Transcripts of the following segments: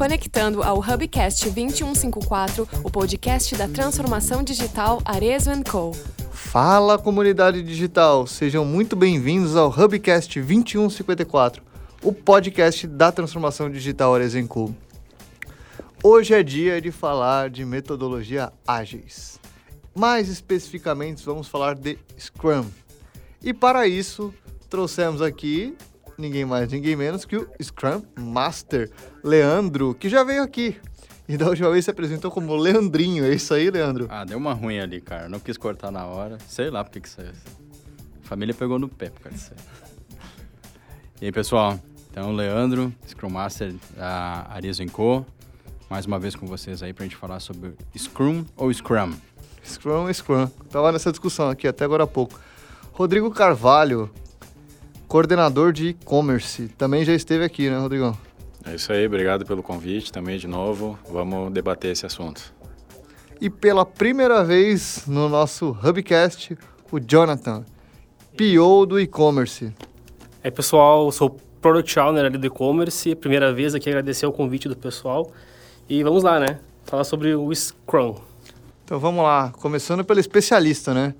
conectando ao Hubcast 2154, o podcast da transformação digital Arezo Co. Fala comunidade digital, sejam muito bem-vindos ao Hubcast 2154, o podcast da transformação digital Arezo Co. Hoje é dia de falar de metodologia ágeis. Mais especificamente, vamos falar de Scrum. E para isso, trouxemos aqui ninguém mais, ninguém menos que o Scrum Master Leandro, que já veio aqui. E da última vez se apresentou como Leandrinho, é isso aí, Leandro? Ah, deu uma ruim ali, cara. Não quis cortar na hora. Sei lá porque que saiu. A família pegou no pé por causa disso E aí, pessoal? Então, Leandro, Scrum Master da Arizo Co. Mais uma vez com vocês aí pra gente falar sobre Scrum ou Scrum. Scrum ou Scrum. Tava nessa discussão aqui até agora há pouco. Rodrigo Carvalho, coordenador de e-commerce. Também já esteve aqui, né, Rodrigão? É isso aí, obrigado pelo convite também de novo. Vamos debater esse assunto. E pela primeira vez no nosso Hubcast, o Jonathan, PO do e-commerce. É pessoal, eu sou Product Owner ali do e-commerce. Primeira vez aqui agradecer o convite do pessoal. E vamos lá, né? Falar sobre o Scrum. Então vamos lá, começando pelo especialista, né?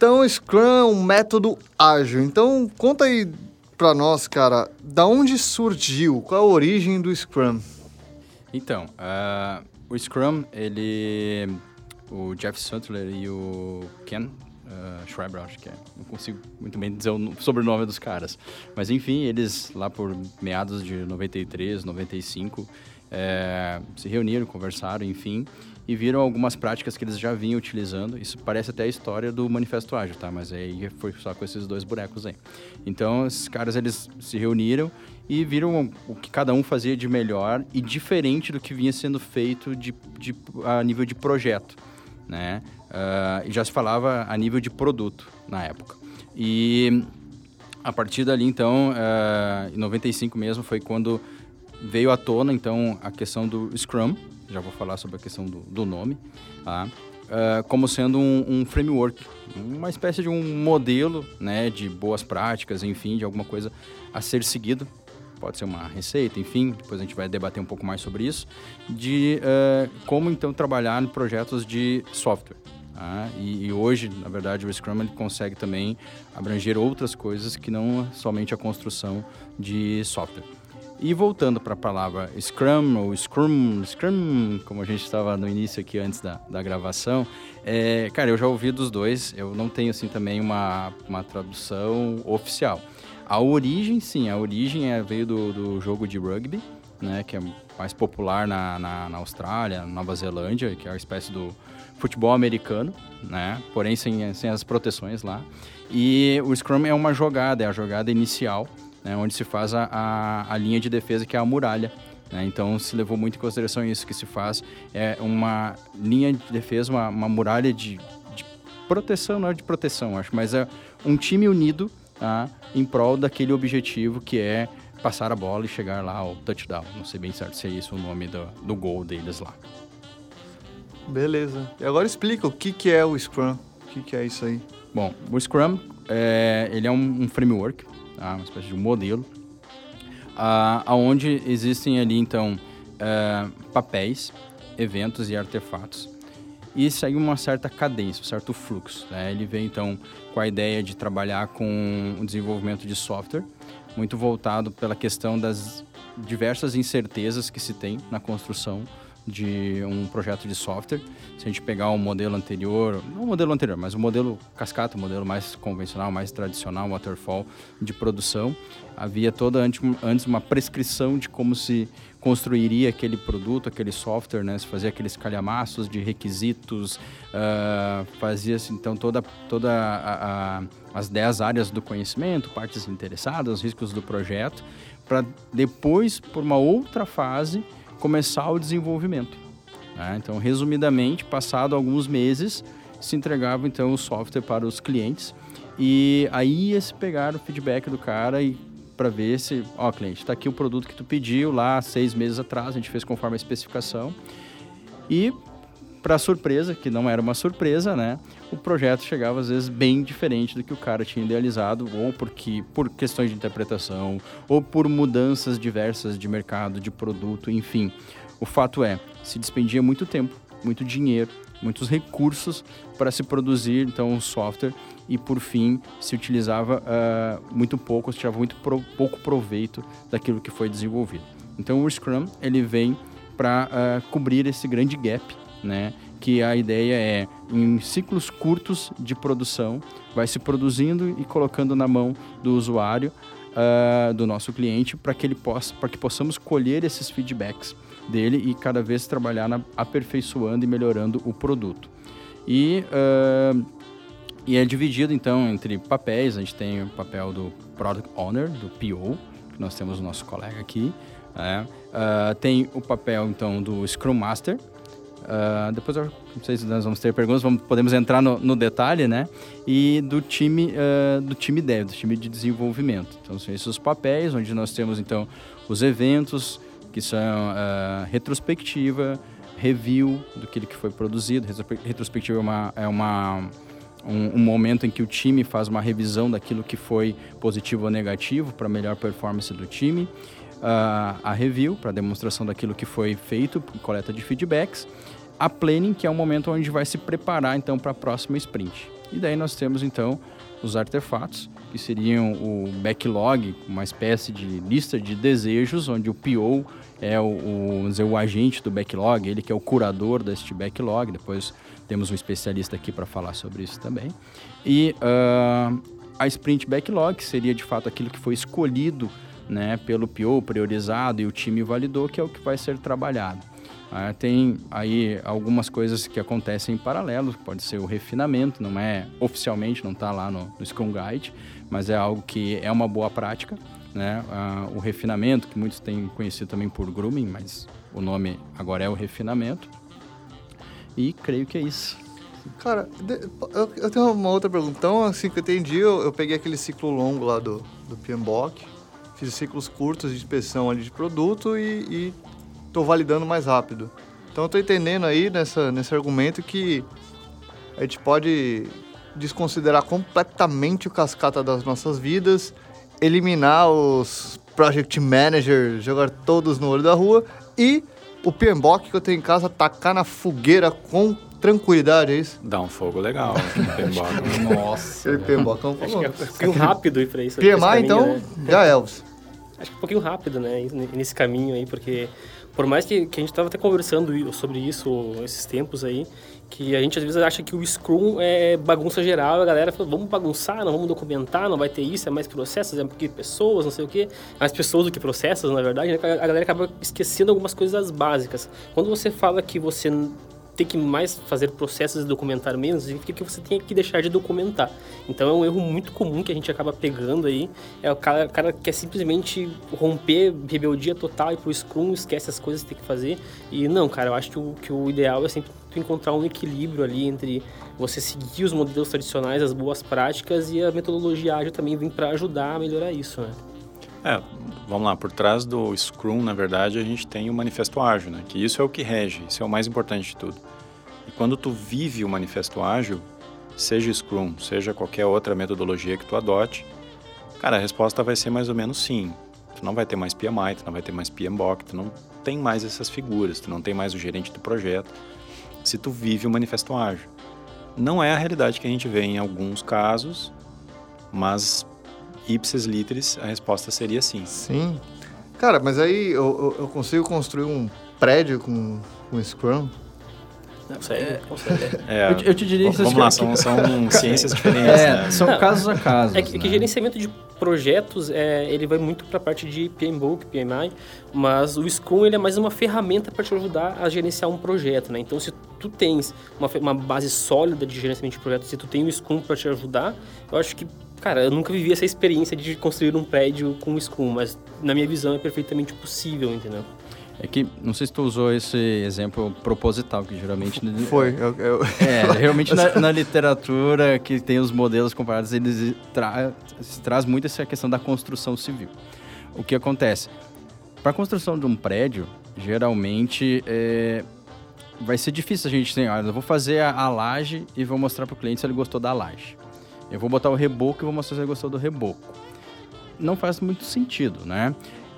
Então, Scrum é um método ágil. Então, conta aí para nós, cara, da onde surgiu? Qual a origem do Scrum? Então, uh, o Scrum, ele... O Jeff Sutler e o Ken uh, Schreiber, acho que é. Não consigo muito bem dizer o sobrenome dos caras. Mas, enfim, eles lá por meados de 93, 95, é, se reuniram, conversaram, enfim, e viram algumas práticas que eles já vinham utilizando. Isso parece até a história do Manifesto Ágil, tá? Mas aí foi só com esses dois bonecos aí. Então, esses caras, eles se reuniram e viram o que cada um fazia de melhor e diferente do que vinha sendo feito de, de a nível de projeto, né? Uh, e já se falava a nível de produto na época. E a partir dali, então, uh, em 95 mesmo, foi quando veio à tona, então, a questão do Scrum, já vou falar sobre a questão do, do nome, tá? Uh, como sendo um, um, framework, uma espécie de um modelo né, de boas práticas, enfim, de alguma coisa a ser seguido. Pode ser uma receita, enfim, depois a gente vai debater um pouco mais sobre isso, de uh, como então trabalhar em projetos de software. Tá? E, e, hoje, na verdade, o Scrum consegue também abranger outras coisas que não somente a construção de software. E voltando para a palavra Scrum ou Scrum, Scrum, como a gente estava no início aqui antes da, da gravação, é, cara, eu já ouvi dos dois, eu não tenho assim também uma, uma tradução oficial. A origem, sim, a origem é, veio do, do jogo de rugby, né, que é mais popular na, na, na Austrália, Nova Zelândia, que é uma espécie do futebol americano, né, porém sem, sem as proteções lá. E o Scrum é uma jogada, é a jogada inicial, né, onde se faz a, a, a, linha de defesa, que é a muralha. Né? Então, se levou muito em consideração isso que se faz. É uma linha de defesa, uma, uma muralha de, de, proteção, não é de proteção, acho, mas é um time unido tá? em prol daquele objetivo que é passar a bola e chegar lá ao touchdown. Não sei bem certo se é isso o nome do, do gol deles lá. Beleza. E agora explica o que, que é o Scrum. O que, que é isso aí? Bom, o Scrum, é, ele é um, um framework tá? uma espécie de um modelo, uh, onde existem ali, então, uh, papéis, eventos e artefatos. E segue uma certa cadência, um certo fluxo. Né? Ele vem, então, com a ideia de trabalhar com o desenvolvimento de software, muito voltado pela questão das diversas incertezas que se tem na construção de um projeto de software. Se a gente pegar um modelo anterior, não o modelo anterior, mas o modelo cascata, o modelo mais convencional, mais tradicional, waterfall de produção, havia toda antes uma prescrição de como se construiria aquele produto, aquele software, né? Se fazia aqueles calhamaços de requisitos, uh, fazia-se então toda, toda as 10 áreas do conhecimento, partes interessadas, os riscos do projeto, para depois, por uma outra fase, começar o desenvolvimento. Né? Então, resumidamente, passado alguns meses, se entregava então o software para os clientes e aí ia se pegar o feedback do cara e para ver se, ó, cliente, está aqui o produto que tu pediu lá seis meses atrás, a gente fez conforme a especificação e para surpresa, que não era uma surpresa, né? O projeto chegava às vezes bem diferente do que o cara tinha idealizado, ou porque por questões de interpretação, ou por mudanças diversas de mercado, de produto, enfim. O fato é, se despendia muito tempo, muito dinheiro, muitos recursos para se produzir então um software e por fim se utilizava uh, muito pouco, se tirava muito pro, pouco proveito daquilo que foi desenvolvido. Então o Scrum ele vem para uh, cobrir esse grande gap, né? Que a ideia é em ciclos curtos de produção vai se produzindo e colocando na mão do usuário, uh, do nosso cliente, para que ele possa, para que possamos colher esses feedbacks dele e cada vez trabalhar na, aperfeiçoando e melhorando o produto. E, uh, e é dividido então entre papéis, a gente tem o papel do Product Owner, do PO, que nós temos o nosso colega aqui, é, uh, tem o papel então do Scrum Master, Uh, depois eu não sei se nós vamos ter perguntas, vamos, podemos entrar no, no detalhe, né? E do time uh, do time dev, do time de desenvolvimento. Então são esses os papéis onde nós temos então os eventos, que são uh, retrospectiva, review do que foi produzido. Retrospectiva é, uma, é uma, um, um, momento em que o time faz uma revisão daquilo que foi positivo ou negativo para melhor performance do time. A review, para demonstração daquilo que foi feito, coleta de feedbacks. A planning, que é o momento onde vai se preparar então para a próxima sprint. E daí nós temos então os artefatos, que seriam o backlog, uma espécie de lista de desejos, onde o PO é o, o, dizer, o agente do backlog, ele que é o curador deste backlog. Depois temos um especialista aqui para falar sobre isso também. E uh, a sprint backlog, que seria de fato aquilo que foi escolhido né, pelo PO, priorizado e o time validou, que é o que vai ser trabalhado. Ah, tem aí algumas coisas que acontecem em paralelo, pode ser o refinamento, não é oficialmente, não está lá no, no Scrum Guide, mas é algo que é uma boa prática, né? Ah, o refinamento, que muitos têm conhecido também por grooming, mas o nome agora é o refinamento. E creio que é isso. Cara, eu, tenho uma outra pergunta. Então, assim que eu entendi, eu, eu peguei aquele ciclo longo lá do, do PMBOK, fiz ciclos curtos de inspeção ali de produto e, e tô validando mais rápido. Então eu tô entendendo aí nessa, nesse argumento que a gente pode desconsiderar completamente o cascata das nossas vidas, eliminar os project managers, jogar todos no olho da rua e o PMBOK que eu tenho em casa tacar na fogueira com tranquilidade, é isso? Dá um fogo legal. Nossa. Aquele PMBOK é um fogo. Acho que é um pouquinho rápido aí pra isso. PMI, então, né? já é, Elvis. Acho que é um pouquinho rápido, né, nesse caminho aí, porque por mais que, que a gente estava até conversando sobre isso esses tempos aí, que a gente às vezes acha que o Scrum é bagunça geral, a galera fala, vamos bagunçar, não vamos documentar, não vai ter isso, é mais processos, é porque pessoas, não sei o quê, mais pessoas do que processos, na verdade, né? a galera acaba esquecendo algumas coisas básicas. Quando você fala que você ter que mais fazer processos e documentar menos, significa que você tem que deixar de documentar. Então é um erro muito comum que a gente acaba pegando aí. É o cara, o cara quer simplesmente romper rebeldia total e pro Scrum, esquece as coisas que tem que fazer. E não, cara, eu acho que o, que o ideal é sempre encontrar um equilíbrio ali entre você seguir os modelos tradicionais, as boas práticas e a metodologia ágil também vem para ajudar a melhorar isso, né? É, vamos lá, por trás do Scrum, na verdade, a gente tem o Manifesto Ágil, né? Que isso é o que rege, isso é o mais importante de tudo. E quando tu vive o Manifesto Ágil, seja Scrum, seja qualquer outra metodologia que tu adote, cara, a resposta vai ser mais ou menos sim. Tu não vai ter mais PMI, tu não vai ter mais PMBOK, tu não tem mais essas figuras, tu não tem mais o gerente do projeto, se tu vive o Manifesto Ágil. Não é a realidade que a gente vê em alguns casos, mas ipsis literis, a resposta seria sim. Sim. Cara, mas aí eu, eu consigo construir um prédio com, com Scrum? Consegue, é, consegue. É, eu, eu, te diria que... Vamos lá, são, são ciências diferentes, é, né? São Não, casos a casos. É que, né? que gerenciamento de projetos, é, ele vai muito para a parte de PMBOK, PMI, mas o Scrum ele é mais uma ferramenta para te ajudar a gerenciar um projeto, né? Então, se tu tens uma, uma base sólida de gerenciamento de projetos, se tu tem o Scrum para te ajudar, eu acho que Cara, eu nunca vivi essa experiência de construir um prédio com Scrum, mas na minha visão é perfeitamente possível, entendeu? É que, não sei se tu usou esse exemplo proposital, que geralmente... Foi. Eu, eu... É, realmente na, na, literatura que tem os modelos comparados, eles tra traz muito essa questão da construção civil. O que acontece? Para a construção de um prédio, geralmente, é, vai ser difícil a gente, assim, olha, eu vou fazer a, a laje e vou mostrar para o cliente se ele gostou da laje. Eu vou botar o reboco e vou mostrar se ele gostou do reboco. Não faz muito sentido, né?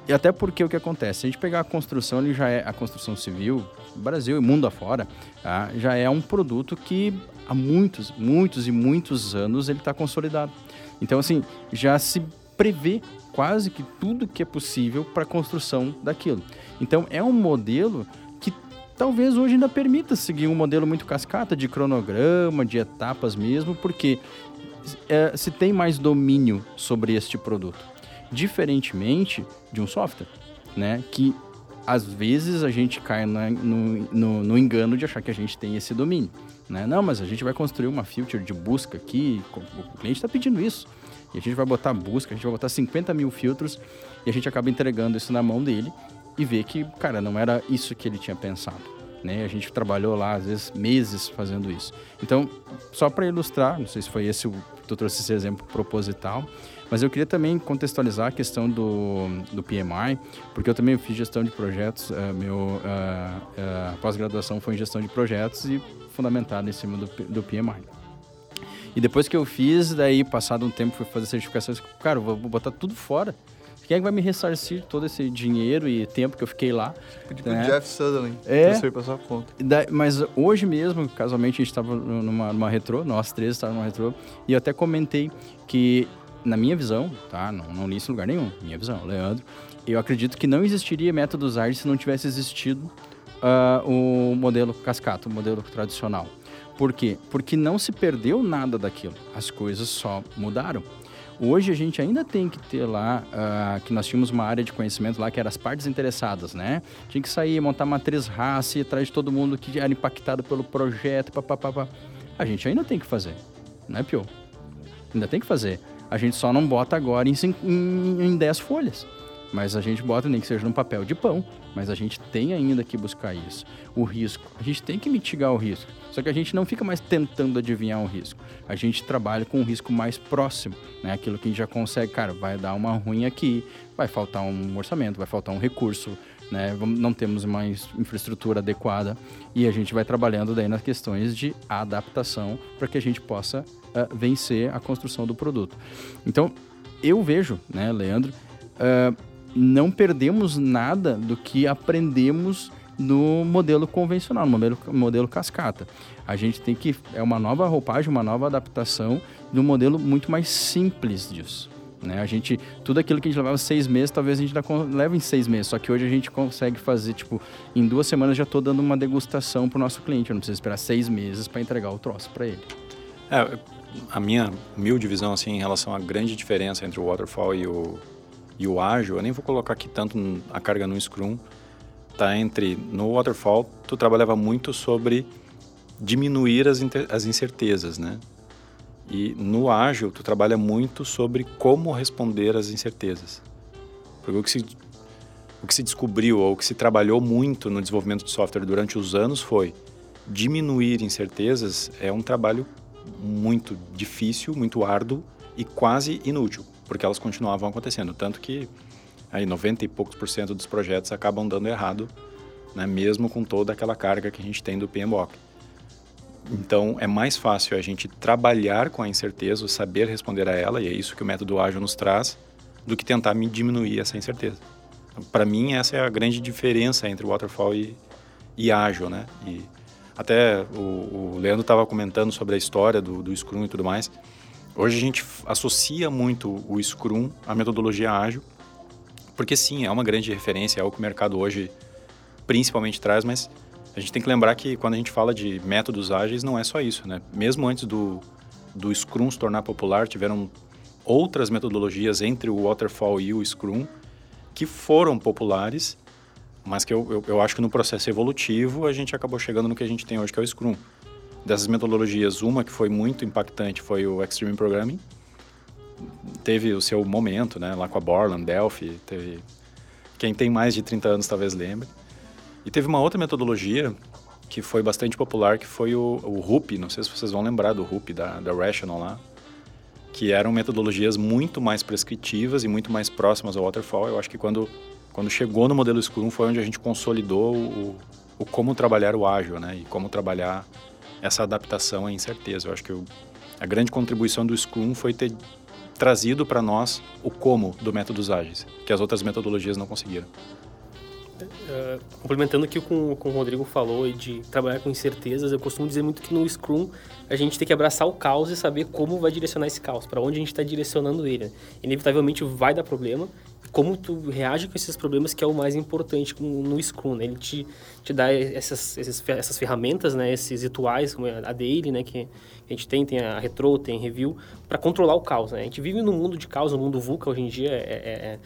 E até porque o que acontece, se a gente pegar a construção, ele já é a construção civil, Brasil e mundo afora, tá? já é um produto que há muitos, muitos e muitos anos ele está consolidado. Então, assim, já se prevê quase que tudo que é possível para a construção daquilo. Então, é um modelo que talvez hoje ainda permita seguir um modelo muito cascata de cronograma, de etapas mesmo, porque é, se tem mais domínio sobre este produto. Diferentemente de um software, né? Que às vezes a gente cai na, no, no, no, engano de achar que a gente tem esse domínio. Né? Não, mas a gente vai construir uma feature de busca aqui, o cliente está pedindo isso. E a gente vai botar busca, a gente vai botar 50 mil filtros e a gente acaba entregando isso na mão dele e vê que, cara, não era isso que ele tinha pensado. Né? A gente trabalhou lá, às vezes, meses fazendo isso. Então, só para ilustrar, não sei se foi esse tu trouxe esse exemplo proposital, mas eu queria também contextualizar a questão do, do PMI, porque eu também fiz gestão de projetos, uh, meu uh, uh, pós-graduação foi em gestão de projetos e fundamentado em cima do, do PMI. E depois que eu fiz, daí passado um tempo fui fazer certificações, cara, eu vou botar tudo fora. Quem é que vai me ressarcir todo esse dinheiro e tempo que eu fiquei lá? Tipo né? Jeff Sutherland, é, você pra sua conta. Da, mas hoje mesmo, casualmente, a gente estava numa, numa retrô, nós três estávamos numa retrô, e eu até comentei que, na minha visão, tá? Não, não li isso em lugar nenhum, minha visão, Leandro, eu acredito que não existiria métodos ágeis se não tivesse existido uh, o modelo cascata, o modelo tradicional. Por quê? Porque não se perdeu nada daquilo, as coisas só mudaram. Hoje a gente ainda tem que ter lá, uh, que nós tínhamos uma área de conhecimento lá que era as partes interessadas, né? Tinha que sair, montar matriz raça, ir atrás de todo mundo que era impactado pelo projeto, papapá. A gente ainda tem que fazer, né, Pio? Ainda tem que fazer. A gente só não bota agora em 10 folhas. Mas a gente bota nem que seja num papel de pão, mas a gente tem ainda que buscar isso. O risco, a gente tem que mitigar o risco. Só que a gente não fica mais tentando adivinhar o risco. A gente trabalha com um risco mais próximo, né? Aquilo que a gente já consegue, cara, vai dar uma ruim aqui, vai faltar um orçamento, vai faltar um recurso, né? Não temos mais infraestrutura adequada e a gente vai trabalhando daí nas questões de adaptação para que a gente possa uh, vencer a construção do produto. Então, eu vejo, né, Leandro, uh, não perdemos nada do que aprendemos no modelo convencional, no modelo, modelo cascata. A gente tem que. É uma nova roupagem, uma nova adaptação de um modelo muito mais simples disso. Né? A gente, tudo aquilo que a gente levava seis meses, talvez a gente leve em seis meses. Só que hoje a gente consegue fazer, tipo, em duas semanas já estou dando uma degustação para o nosso cliente. Eu não preciso esperar seis meses para entregar o troço para ele. É, a minha humilde visão, assim, em relação à grande diferença entre o waterfall e o, e o ágil, eu nem vou colocar aqui tanto a carga no Scrum, tá entre no waterfall tu trabalhava muito sobre diminuir as, as incertezas, né? E no ágil tu trabalha muito sobre como responder às incertezas. Porque o que se o que se descobriu ou o que se trabalhou muito no desenvolvimento de software durante os anos foi diminuir incertezas é um trabalho muito difícil, muito árduo e quase inútil porque elas continuavam acontecendo. Tanto que aí 90 e poucos por cento dos projetos acabam dando errado, né, mesmo com toda aquela carga que a gente tem do PMBOK. Então, é mais fácil a gente trabalhar com a incerteza, saber responder a ela, e é isso que o método ágil nos traz, do que tentar me diminuir essa incerteza. Para mim, essa é a grande diferença entre waterfall e, e ágil, né? E até o, o Leandro estava comentando sobre a história do, do Scrum e tudo mais. Hoje a gente associa muito o Scrum à metodologia ágil, porque sim, é uma grande referência, é o que o mercado hoje principalmente traz, mas a gente tem que lembrar que quando a gente fala de métodos ágeis, não é só isso, né? Mesmo antes do, do Scrum se tornar popular, tiveram outras metodologias entre o Waterfall e o Scrum que foram populares, mas que eu, eu, eu acho que no processo evolutivo a gente acabou chegando no que a gente tem hoje, que é o Scrum dessas metodologias, uma que foi muito impactante foi o Extreme Programming. Teve o seu momento, né, lá com a Borland, Delphi, teve... Quem tem mais de 30 anos talvez lembre. E teve uma outra metodologia que foi bastante popular, que foi o, o RUP, não sei se vocês vão lembrar do RUP, da, da Rational lá, que eram metodologias muito mais prescritivas e muito mais próximas ao Waterfall. Eu acho que quando, quando chegou no modelo Scrum foi onde a gente consolidou o, o como trabalhar o ágil, né? E como trabalhar essa adaptação à incerteza. Eu acho que a grande contribuição do Scrum foi ter trazido para nós o como do métodos ágeis, que as outras metodologias não conseguiram. Uh, complementando aqui com, com o Rodrigo falou de trabalhar com incertezas, eu costumo dizer muito que no Scrum a gente tem que abraçar o caos e saber como vai direcionar esse caos, para onde a gente está direcionando ele. Inevitavelmente vai dar problema, como tu reage com esses problemas que é o mais importante no Scrum, né? Ele te, te dá essas, essas, essas ferramentas, né? Esses rituais, como a Daily, né? Que a gente tem, tem a Retro, tem Review, para controlar o caos, né? A gente vive num mundo de caos, no mundo VUCA hoje em dia, é, é, é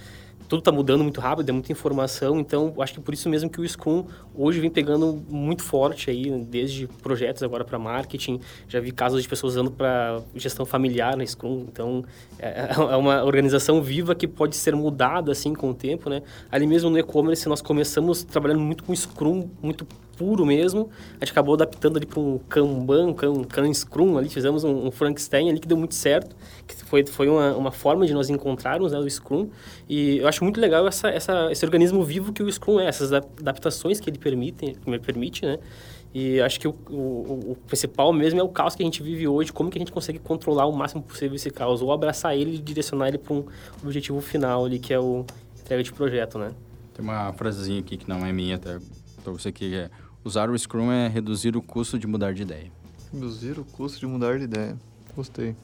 tudo está mudando muito rápido, é muita informação, então acho que por isso mesmo que o Scrum hoje vem pegando muito forte aí, desde projetos agora para marketing, já vi casos de pessoas usando para gestão familiar na Scrum, então é, é uma organização viva que pode ser mudada assim com o tempo, né? Ali mesmo no e-commerce nós começamos trabalhando muito com Scrum, muito puro mesmo, a gente acabou adaptando ali para um Kanban, um Kan Scrum ali, fizemos um, um Frankenstein ali que deu muito certo, que foi, foi uma, uma forma de nós encontrarmos né, o Scrum, e eu acho muito legal essa, essa, esse organismo vivo que o Scrum é, essas adaptações que ele permite, que ele permite, né? E acho que o, o, o, principal mesmo é o caos que a gente vive hoje, como que a gente consegue controlar o máximo possível esse caos, ou abraçar ele e direcionar ele para um objetivo final ali, que é o entrega de projeto, né? Tem uma frasezinha aqui que não é minha, até para você que é usar o Scrum é reduzir o custo de mudar de ideia. Reduzir o custo de mudar de ideia. Gostei.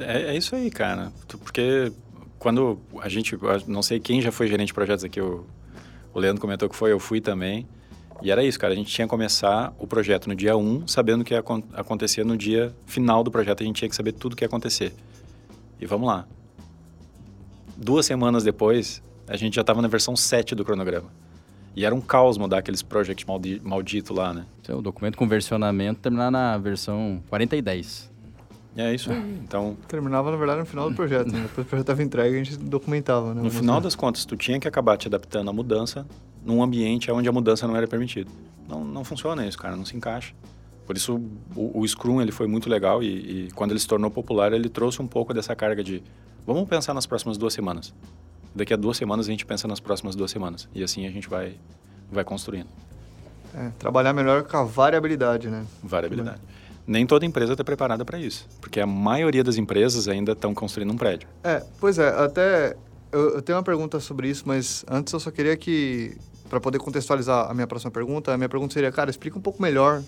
É, é isso aí, cara. Porque quando a gente, não sei quem já foi gerente de projetos aqui, o, o Leandro comentou que foi, eu fui também. E era isso, cara. A gente tinha que começar o projeto no dia 1, sabendo o que ia acontecer no dia final do projeto. A gente tinha que saber tudo o que ia acontecer. E vamos lá. Duas semanas depois, a gente já estava na versão 7 do cronograma. E era um caos mudar aqueles project maldi maldito lá, né? Então, o documento com versionamento terminar na versão 40 e 10. É isso aí. Então. Terminava, na verdade, no final do projeto. Né? Depois o projeto estava entregue, a gente documentava, né? No final das contas, tu tinha que acabar te adaptando à mudança num ambiente onde a mudança não era permitida. Não, não funciona isso, cara, não se encaixa. Por isso, o, o Scrum ele foi muito legal e, e quando ele se tornou popular, ele trouxe um pouco dessa carga de vamos pensar nas próximas duas semanas. Daqui a duas semanas a gente pensa nas próximas duas semanas. E assim a gente vai, vai construindo. É, trabalhar melhor com a variabilidade, né? Variabilidade nem toda empresa está preparada para isso, porque a maioria das empresas ainda estão construindo um prédio. É, pois é, até eu, eu, tenho uma pergunta sobre isso, mas antes eu só queria que, para poder contextualizar a minha próxima pergunta, a minha pergunta seria, cara, explica um pouco melhor,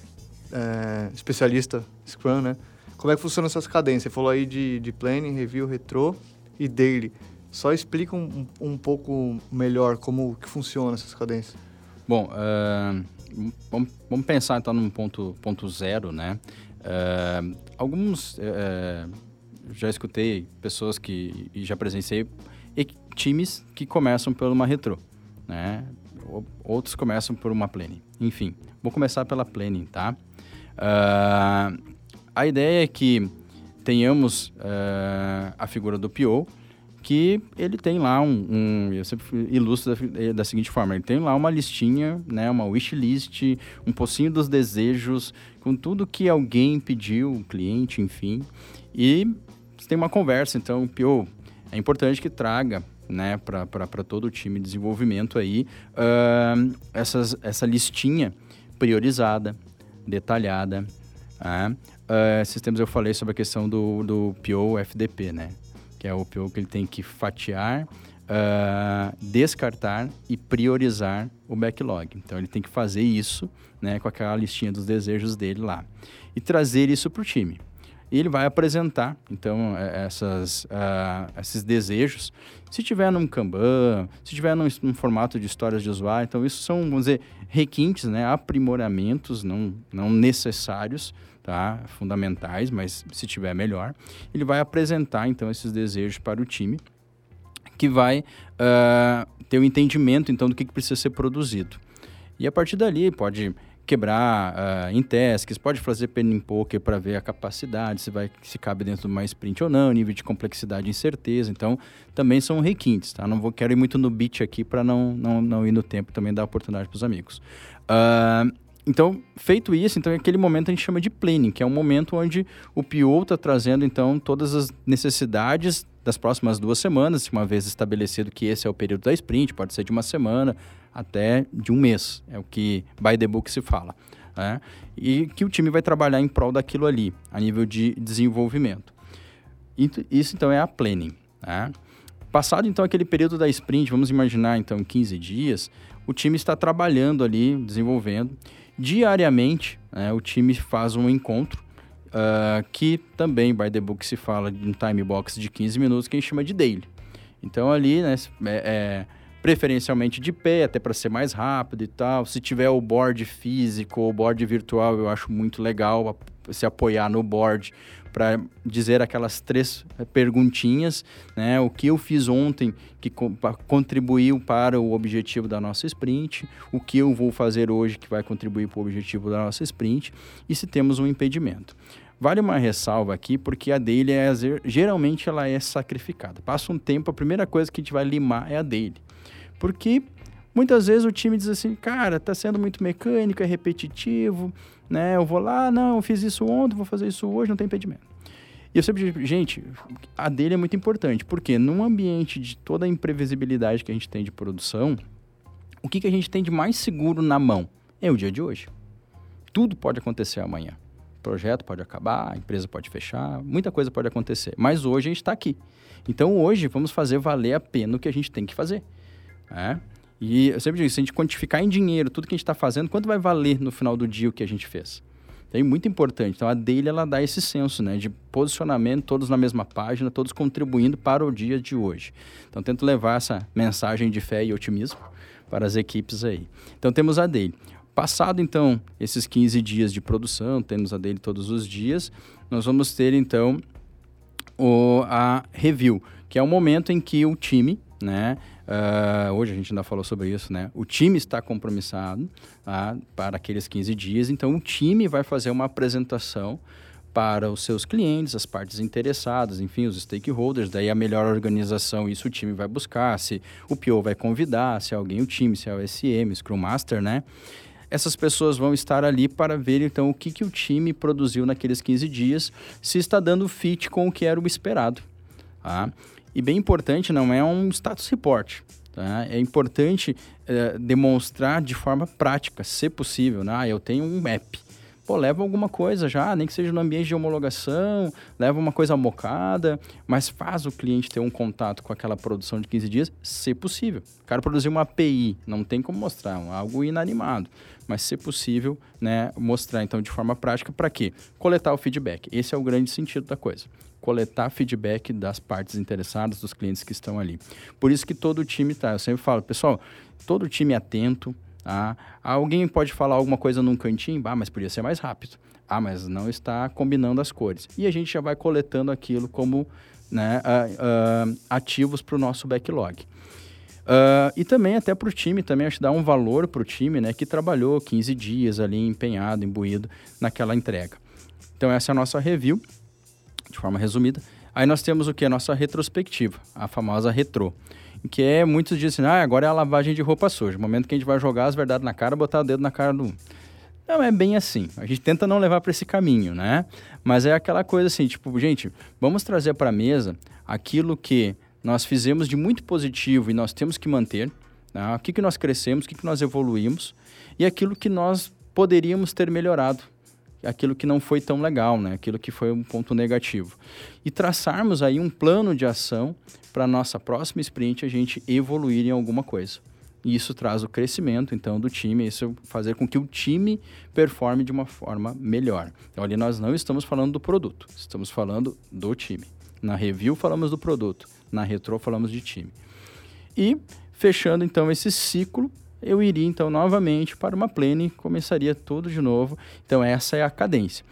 é, especialista Scrum, né? Como é que funciona essas cadências? Você falou aí de, de planning, review, retro e daily. Só explica um, um pouco melhor como que funciona essas cadências. Bom, uh, vamos, vamos, pensar então num ponto, ponto zero, né? Uh, alguns uh, já escutei pessoas que e já presenciei times que começam por uma retro, né? Outros começam por uma planning. Enfim, vou começar pela planning, tá? A ideia é que tenhamos a figura do PO, que ele tem lá um, um eu sempre ilustro da, da, seguinte forma, ele tem lá uma listinha, né, uma wish list, um pocinho dos desejos, com tudo que alguém pediu, o cliente, enfim, e você tem uma conversa, então, Pio, é importante que traga né, para todo o time de desenvolvimento aí, uh, essas, essa listinha priorizada, detalhada. Uh, esses tempos eu falei sobre a questão do, do PO FDP, né? Que é o PO que ele tem que fatiar, uh, descartar e priorizar o backlog. Então ele tem que fazer isso né, com aquela listinha dos desejos dele lá e trazer isso para o time. E ele vai apresentar, então, é, essas, uh, esses desejos. Se tiver num Kanban, se tiver num, num, formato de histórias de usuário, então isso são, vamos dizer, requintes, né, aprimoramentos não, não necessários tá? fundamentais, mas se tiver melhor. Ele vai apresentar então esses desejos para o time, que vai uh, ter o um entendimento então do que, que, precisa ser produzido. E a partir dali pode quebrar uh, em tasks, pode fazer pen in poker para ver a capacidade, se vai se cabe dentro de uma sprint ou não, nível de complexidade e incerteza. Então, também são requintes, tá? Não vou quero ir muito no beat aqui para não, não, não ir no tempo também dar oportunidade para os amigos. Uh, então, feito isso, então aquele momento a gente chama de planning, que é um momento onde o PO está trazendo então todas as necessidades das próximas duas semanas, uma vez estabelecido que esse é o período da sprint, pode ser de uma semana, até de um mês, é o que by the book se fala. Né? E que o time vai trabalhar em prol daquilo ali, a nível de desenvolvimento. Isso então é a planning. Né? Passado então aquele período da sprint, vamos imaginar então 15 dias, o time está trabalhando ali, desenvolvendo. Diariamente, né, o time faz um encontro, uh, que também, by the book, se fala de um time box de 15 minutos, que a gente chama de daily. Então ali, né, é, é preferencialmente de pé, até para ser mais rápido e tal. Se tiver o board físico ou board virtual, eu acho muito legal se apoiar no board para dizer aquelas três perguntinhas, né? O que eu fiz ontem que contribuiu para o objetivo da nossa sprint, o que eu vou fazer hoje que vai contribuir para o objetivo da nossa sprint e se temos um impedimento. Vale uma ressalva aqui, porque a dele é, geralmente ela é sacrificada. Passa um tempo, a primeira coisa que a gente vai limar é a dele. Porque muitas vezes o time diz assim, cara, tá sendo muito mecânico, é repetitivo, né? Eu vou lá, não, eu fiz isso ontem, vou fazer isso hoje, não tem impedimento. E eu sempre digo, gente, a dele é muito importante, porque num ambiente de toda a imprevisibilidade que a gente tem de produção, o que, que a gente tem de mais seguro na mão? É o dia de hoje. Tudo pode acontecer amanhã. O projeto pode acabar, a empresa pode fechar, muita coisa pode acontecer. Mas hoje a gente está aqui. Então hoje vamos fazer valer a pena o que a gente tem que fazer. É? E eu sempre digo, se a gente quantificar em dinheiro tudo que a gente está fazendo, quanto vai valer no final do dia o que a gente fez? É muito importante. Então, a dele, ela dá esse senso, né? De posicionamento, todos na mesma página, todos contribuindo para o dia de hoje. Então, tento levar essa mensagem de fé e otimismo para as equipes aí. Então, temos a dele. Passado, então, esses 15 dias de produção, temos a dele todos os dias, nós vamos ter, então, o, a review, que é o momento em que o time, né? Uh, hoje a gente ainda falou sobre isso, né? O time está compromissado tá? para aqueles 15 dias, então o time vai fazer uma apresentação para os seus clientes, as partes interessadas, enfim, os stakeholders, daí a melhor organização, isso o time vai buscar, se o PO vai convidar, se é alguém o time, se é o SM, Scrum Master, né? Essas pessoas vão estar ali para ver então o que, que o time produziu naqueles 15 dias, se está dando fit com o que era o esperado. Tá? E bem importante, não é um status report. Tá? É importante é, demonstrar de forma prática, se possível. Né? Ah, eu tenho um app. Pô, leva alguma coisa já, nem que seja no ambiente de homologação, leva uma coisa mocada, mas faz o cliente ter um contato com aquela produção de 15 dias, se possível. O cara produzir uma API, não tem como mostrar, algo inanimado, mas se possível, né, mostrar então de forma prática para quê? Coletar o feedback. Esse é o grande sentido da coisa coletar feedback das partes interessadas, dos clientes que estão ali. Por isso que todo time está. Eu sempre falo, pessoal, todo time atento. Tá? Alguém pode falar alguma coisa num cantinho, ah, mas podia ser mais rápido. Ah, mas não está combinando as cores. E a gente já vai coletando aquilo como né, uh, uh, ativos para o nosso backlog. Uh, e também até para o time, também acho que dá um valor para o time né, que trabalhou 15 dias ali empenhado, imbuído naquela entrega. Então essa é a nossa review de forma resumida. Aí nós temos o que? A nossa retrospectiva, a famosa retro. Que é, muitos dizem ah, agora é a lavagem de roupa suja. O momento que a gente vai jogar as verdades na cara, botar o dedo na cara do... Não é bem assim. A gente tenta não levar para esse caminho, né? Mas é aquela coisa assim, tipo, gente, vamos trazer para a mesa aquilo que nós fizemos de muito positivo e nós temos que manter, né? o que, que nós crescemos, o que, que nós evoluímos e aquilo que nós poderíamos ter melhorado aquilo que não foi tão legal, né? aquilo que foi um ponto negativo. E traçarmos aí um plano de ação para a nossa próxima sprint a gente evoluir em alguma coisa. E isso traz o crescimento, então, do time, isso fazer com que o time performe de uma forma melhor. Então, ali nós não estamos falando do produto, estamos falando do time. Na review falamos do produto, na retro falamos de time. E fechando então esse ciclo, eu iria então novamente para uma plane, começaria tudo de novo. Então essa é a cadência.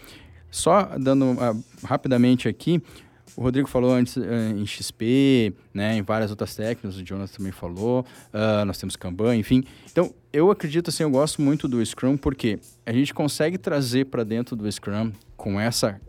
Só dando uh, rapidamente aqui, o Rodrigo falou antes uh, em XP, né, em várias outras técnicas, o Jonas também falou, uh, nós temos Kanban, enfim. Então, eu acredito assim, eu gosto muito do Scrum porque a gente consegue trazer para dentro do Scrum, com, essa,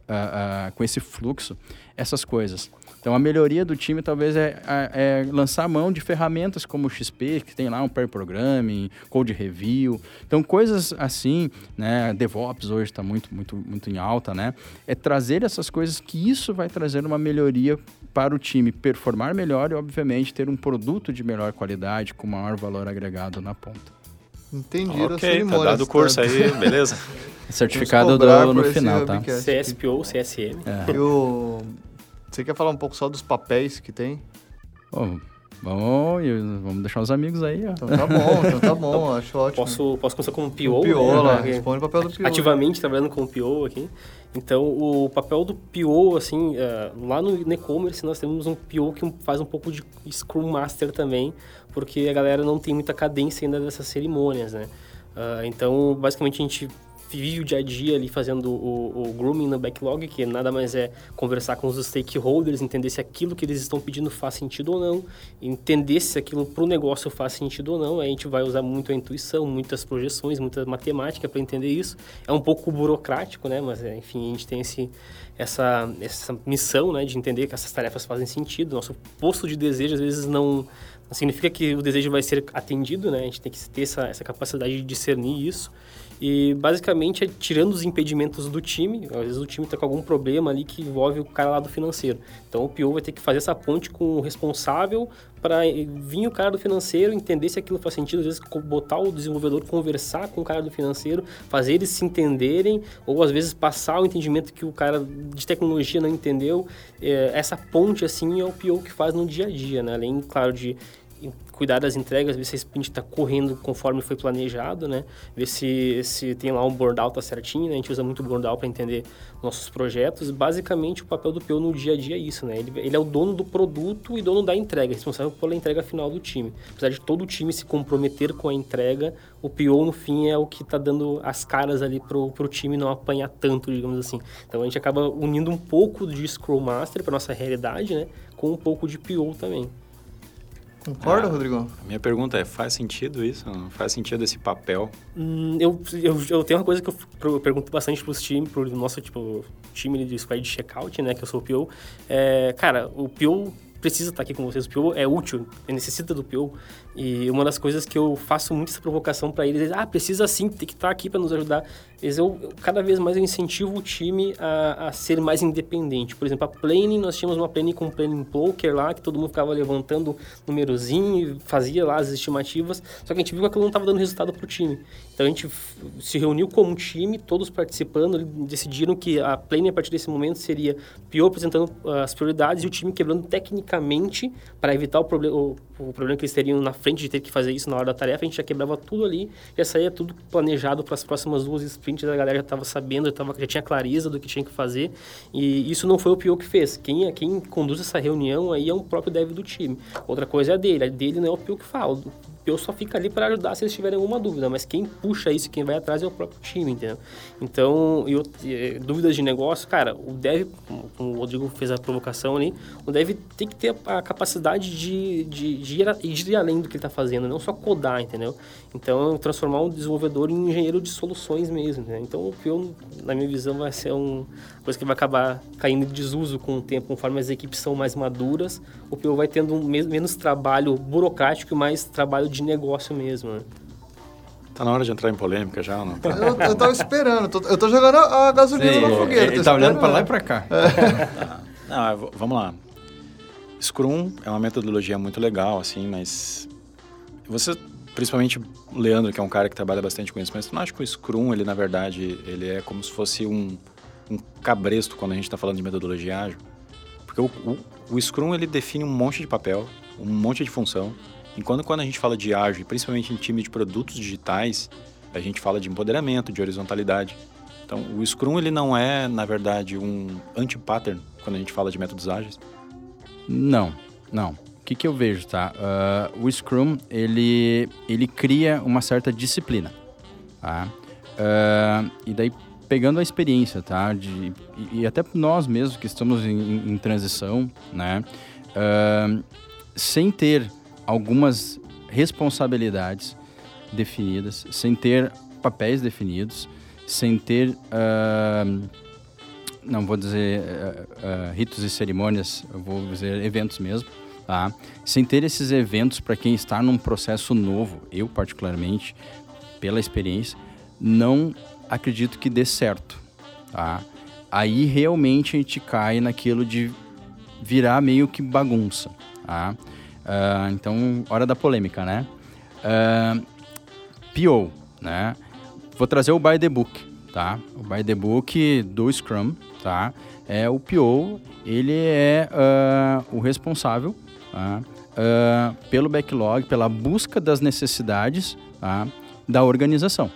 com esse fluxo, essas coisas. Então, a melhoria do time talvez é, é, é, lançar mão de ferramentas como o XP, que tem lá um pair programming, code review. Então, coisas assim, né? DevOps hoje está muito, muito, muito em alta, né? É trazer essas coisas que isso vai trazer uma melhoria para o time performar melhor e, obviamente, ter um produto de melhor qualidade com maior valor agregado na ponta. Entendido ok, a tá dado o curso aí, beleza? Certificado do- no final, tá? CSPO ou CSM. É. Eu... Você quer falar um pouco só dos papéis que tem? Vamos, e vamos deixar os amigos aí, ó. Então tá bom, então tá bom, acho ótimo. Posso, posso começar como o PO? Né? responde o papel do PO. ativamente trabalhando com o PO aqui. Então, o papel do PO, assim, eh, lá no e-commerce nós temos um PO que faz um pouco de Scrum Master também, porque a galera não tem muita cadência ainda dessas cerimônias, né? Ah, então, basicamente, a gente vive o dia a dia ali fazendo o, o grooming no backlog, que nada mais é conversar com os stakeholders, entender se aquilo que eles estão pedindo faz sentido ou não, entender se aquilo para o negócio faz sentido ou não. Aí a gente vai usar muito a intuição, muitas projeções, muita matemática para entender isso. É um pouco burocrático, né? Mas é, enfim, a gente tem esse, essa, essa missão, né, de entender que essas tarefas fazem sentido. Nosso posto de desejo às vezes não significa que o desejo vai ser atendido, né? A gente tem que ter essa, essa capacidade de discernir isso. E basicamente é tirando os impedimentos do time. Às vezes o time está com algum problema ali que envolve o cara lá do financeiro. Então o PO vai ter que fazer essa ponte com o responsável para vir o cara do financeiro, entender se aquilo faz sentido, às vezes botar o desenvolvedor conversar com o cara do financeiro, fazer eles se entenderem, ou às vezes passar o entendimento que o cara de tecnologia não entendeu. É, essa ponte, assim, é o PO que faz no dia a dia, né? Além, claro, de cuidar das entregas, ver se a sprint está correndo conforme foi planejado, né? Ver se, se tem lá um burnout tá certinho, né? A gente usa muito burnout para entender nossos projetos. Basicamente, o papel do PO no dia a dia é isso, né? Ele, ele é o dono do produto e dono da entrega, responsável pela entrega final do time. Apesar de todo o time se comprometer com a entrega, o PO, no fim, é o que está dando as caras ali pro, pro time não apanhar tanto, digamos assim. Então, a gente acaba unindo um pouco de Scrum Master para nossa realidade, né? Com um pouco de PO também. Concorda, Ah. Rodrigão? A minha pergunta é, faz sentido isso? Não faz sentido esse papel? Hum, eu, eu, eu tenho uma coisa que eu pergunto bastante pros times, pro nosso tipo, time de squad de checkout, né, que eu sou o PO. É, cara, o PO precisa estar aqui com vocês. O PO é útil, necessita do PO. E uma das coisas que eu faço muito essa provocação para eles é, ah, precisa sim, tem que estar aqui para nos ajudar. Mas eu, eu- cada vez mais eu incentivo o time a, a ser mais independente. Por exemplo, a planning, nós tínhamos uma planning com um planning poker lá, que todo mundo ficava levantando númerozinho, e fazia lá as estimativas, só que a gente viu que aquilo não estava dando resultado para o time. Então a gente se reuniu como um time, todos participando, decidiram que a planning a partir desse momento seria PO apresentando ah, as prioridades e o time quebrando tecnicamente para evitar o, proble o, o problema que eles teriam na frente de ter que fazer isso na hora da tarefa, a gente já quebrava tudo ali, já saía tudo planejado para as próximas duas sprints, a galera já estava sabendo, já, tava, já tinha clareza do que tinha que fazer, e isso não foi o PO que fez. Quem, quem conduz essa reunião aí é o próprio dev do time. Outra coisa é a dele, a dele não é o PO que fala. PO só fica ali para ajudar se eles tiverem alguma dúvida, mas quem puxa isso, quem vai atrás é o próprio time, entendeu? Então, eu, eh, dúvidas de negócio, cara, o dev, como o Rodrigo fez a provocação ali, o dev tem que ter a capacidade de, de, de, ir, de ir além do que ele está fazendo, não só codar, entendeu? Então, transformar um desenvolvedor em engenheiro de soluções mesmo, né? Então, o PO, na minha visão, vai ser uma coisa que vai acabar caindo em desuso com o tempo, conforme as equipes são mais maduras, o PO vai tendo me- menos trabalho burocrático e mais trabalho de negócio mesmo, né? Tá na hora de entrar em polêmica já ou não? Tá. Eu, eu tava esperando, tô- eu tô jogando a a gasolina na fogueira. ele tá olhando pra lá e pra cá. Não, eu vou- vamos lá. Scrum é uma metodologia muito legal, assim, mas você, principalmente o Leandro, que é um cara que trabalha bastante com isso, mas tu não acha que o Scrum, ele na verdade, ele é como se fosse um, um cabresto quando a gente está falando de metodologia ágil? Porque o, o, o Scrum, ele define um monte de papel, um monte de função, enquanto quando a gente fala de ágil, principalmente em time de produtos digitais, a gente fala de empoderamento, de horizontalidade. Então, o Scrum, ele não é, na verdade, um anti-pattern quando a gente fala de métodos ágeis. Não, não. O que, que eu vejo, tá? Ah, o Scrum, ele, ele cria uma certa disciplina, tá? Ah, e daí, pegando a experiência, tá? De, e, e até nós mesmos que estamos em, em- transição, né? Ah, sem ter algumas responsabilidades definidas, sem ter papéis definidos, sem ter... ah, não vou dizer eh, ritos e cerimônias, vou dizer eventos mesmo, tá? Sem ter esses eventos para quem está num processo novo, eu particularmente, pela experiência, não acredito que dê certo, tá? Aí realmente a gente cai naquilo de virar meio que bagunça. Tá? Uh, então, hora da polêmica, né? Uh, PO, né? Vou trazer o by the book, tá? O by the book do Scrum, tá? É o PO, ele é uh, o responsável tá? pelo backlog, pela busca das necessidades tá? da organização.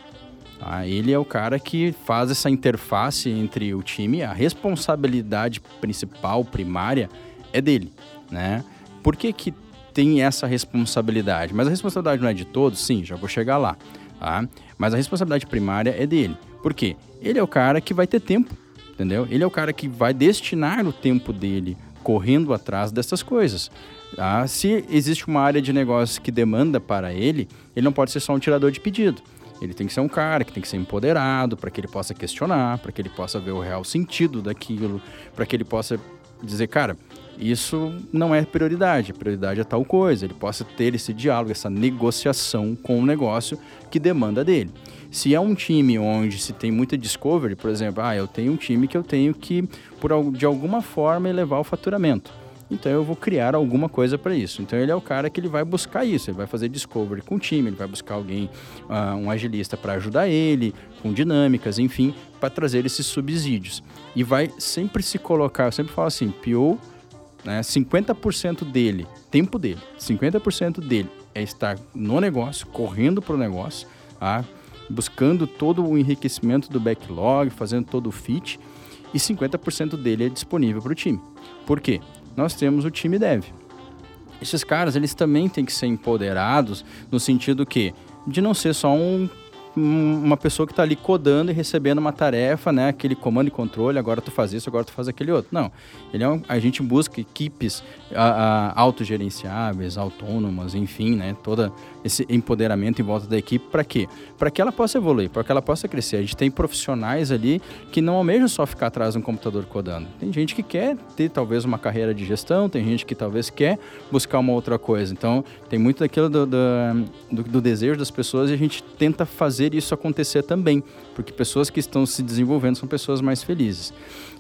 Tá? Ele é o cara que faz essa interface entre o time, a responsabilidade principal, primária, é dele, né? Por que que tem essa responsabilidade? Mas a responsabilidade não é de todos? Sim, já vou chegar lá, tá? Mas a responsabilidade primária é dele. Por quê? Ele é o cara que vai ter tempo, entendeu? Ele é o cara que vai destinar o tempo dele correndo atrás dessas coisas. Tá? Se existe uma área de negócio que demanda para ele, ele não pode ser só um tirador de pedido. Ele tem que ser um cara que tem que ser empoderado para que ele possa questionar, para que ele possa ver o real sentido daquilo, para que ele possa dizer, cara, isso não é prioridade, prioridade é tal coisa. Ele possa ter esse diálogo, essa negociação com o negócio que demanda dele. Se é um time onde se tem muita discovery, por exemplo, ah, eu tenho um time que eu tenho que, por, de alguma forma, elevar o faturamento então eu vou criar alguma coisa para isso. Então ele é o cara que ele vai buscar isso, ele vai fazer discovery com o time, ele vai buscar alguém, uh, um agilista para ajudar ele, com dinâmicas, enfim, para trazer esses subsídios. E vai sempre se colocar, eu sempre falo assim, PO, né, 50% dele, tempo dele, 50% dele é estar no negócio, correndo para o negócio, tá? buscando todo o enriquecimento do backlog, fazendo todo o fit, e 50% dele é disponível para o time. Por quê? Nós temos o time dev. Esses caras, eles também têm que ser empoderados no sentido que de não ser só um uma pessoa que está ali codando e recebendo uma tarefa, né? Aquele comando e controle, agora tu faz isso, agora tu faz aquele outro. Não. Ele é um, a gente busca equipes a, a, autogerenciáveis, autônomas, enfim, né? Todo esse empoderamento em volta da equipe para quê? Para que ela possa evoluir, para que ela possa crescer. A gente tem profissionais ali que não almejam só ficar atrás de um computador codando. Tem gente que quer ter talvez uma carreira de gestão, tem gente que talvez quer buscar uma outra coisa. Então, tem muito daquilo do, do, do, desejo das pessoas e a gente tenta fazer fazer isso acontecer também, porque pessoas que estão se desenvolvendo são pessoas mais felizes.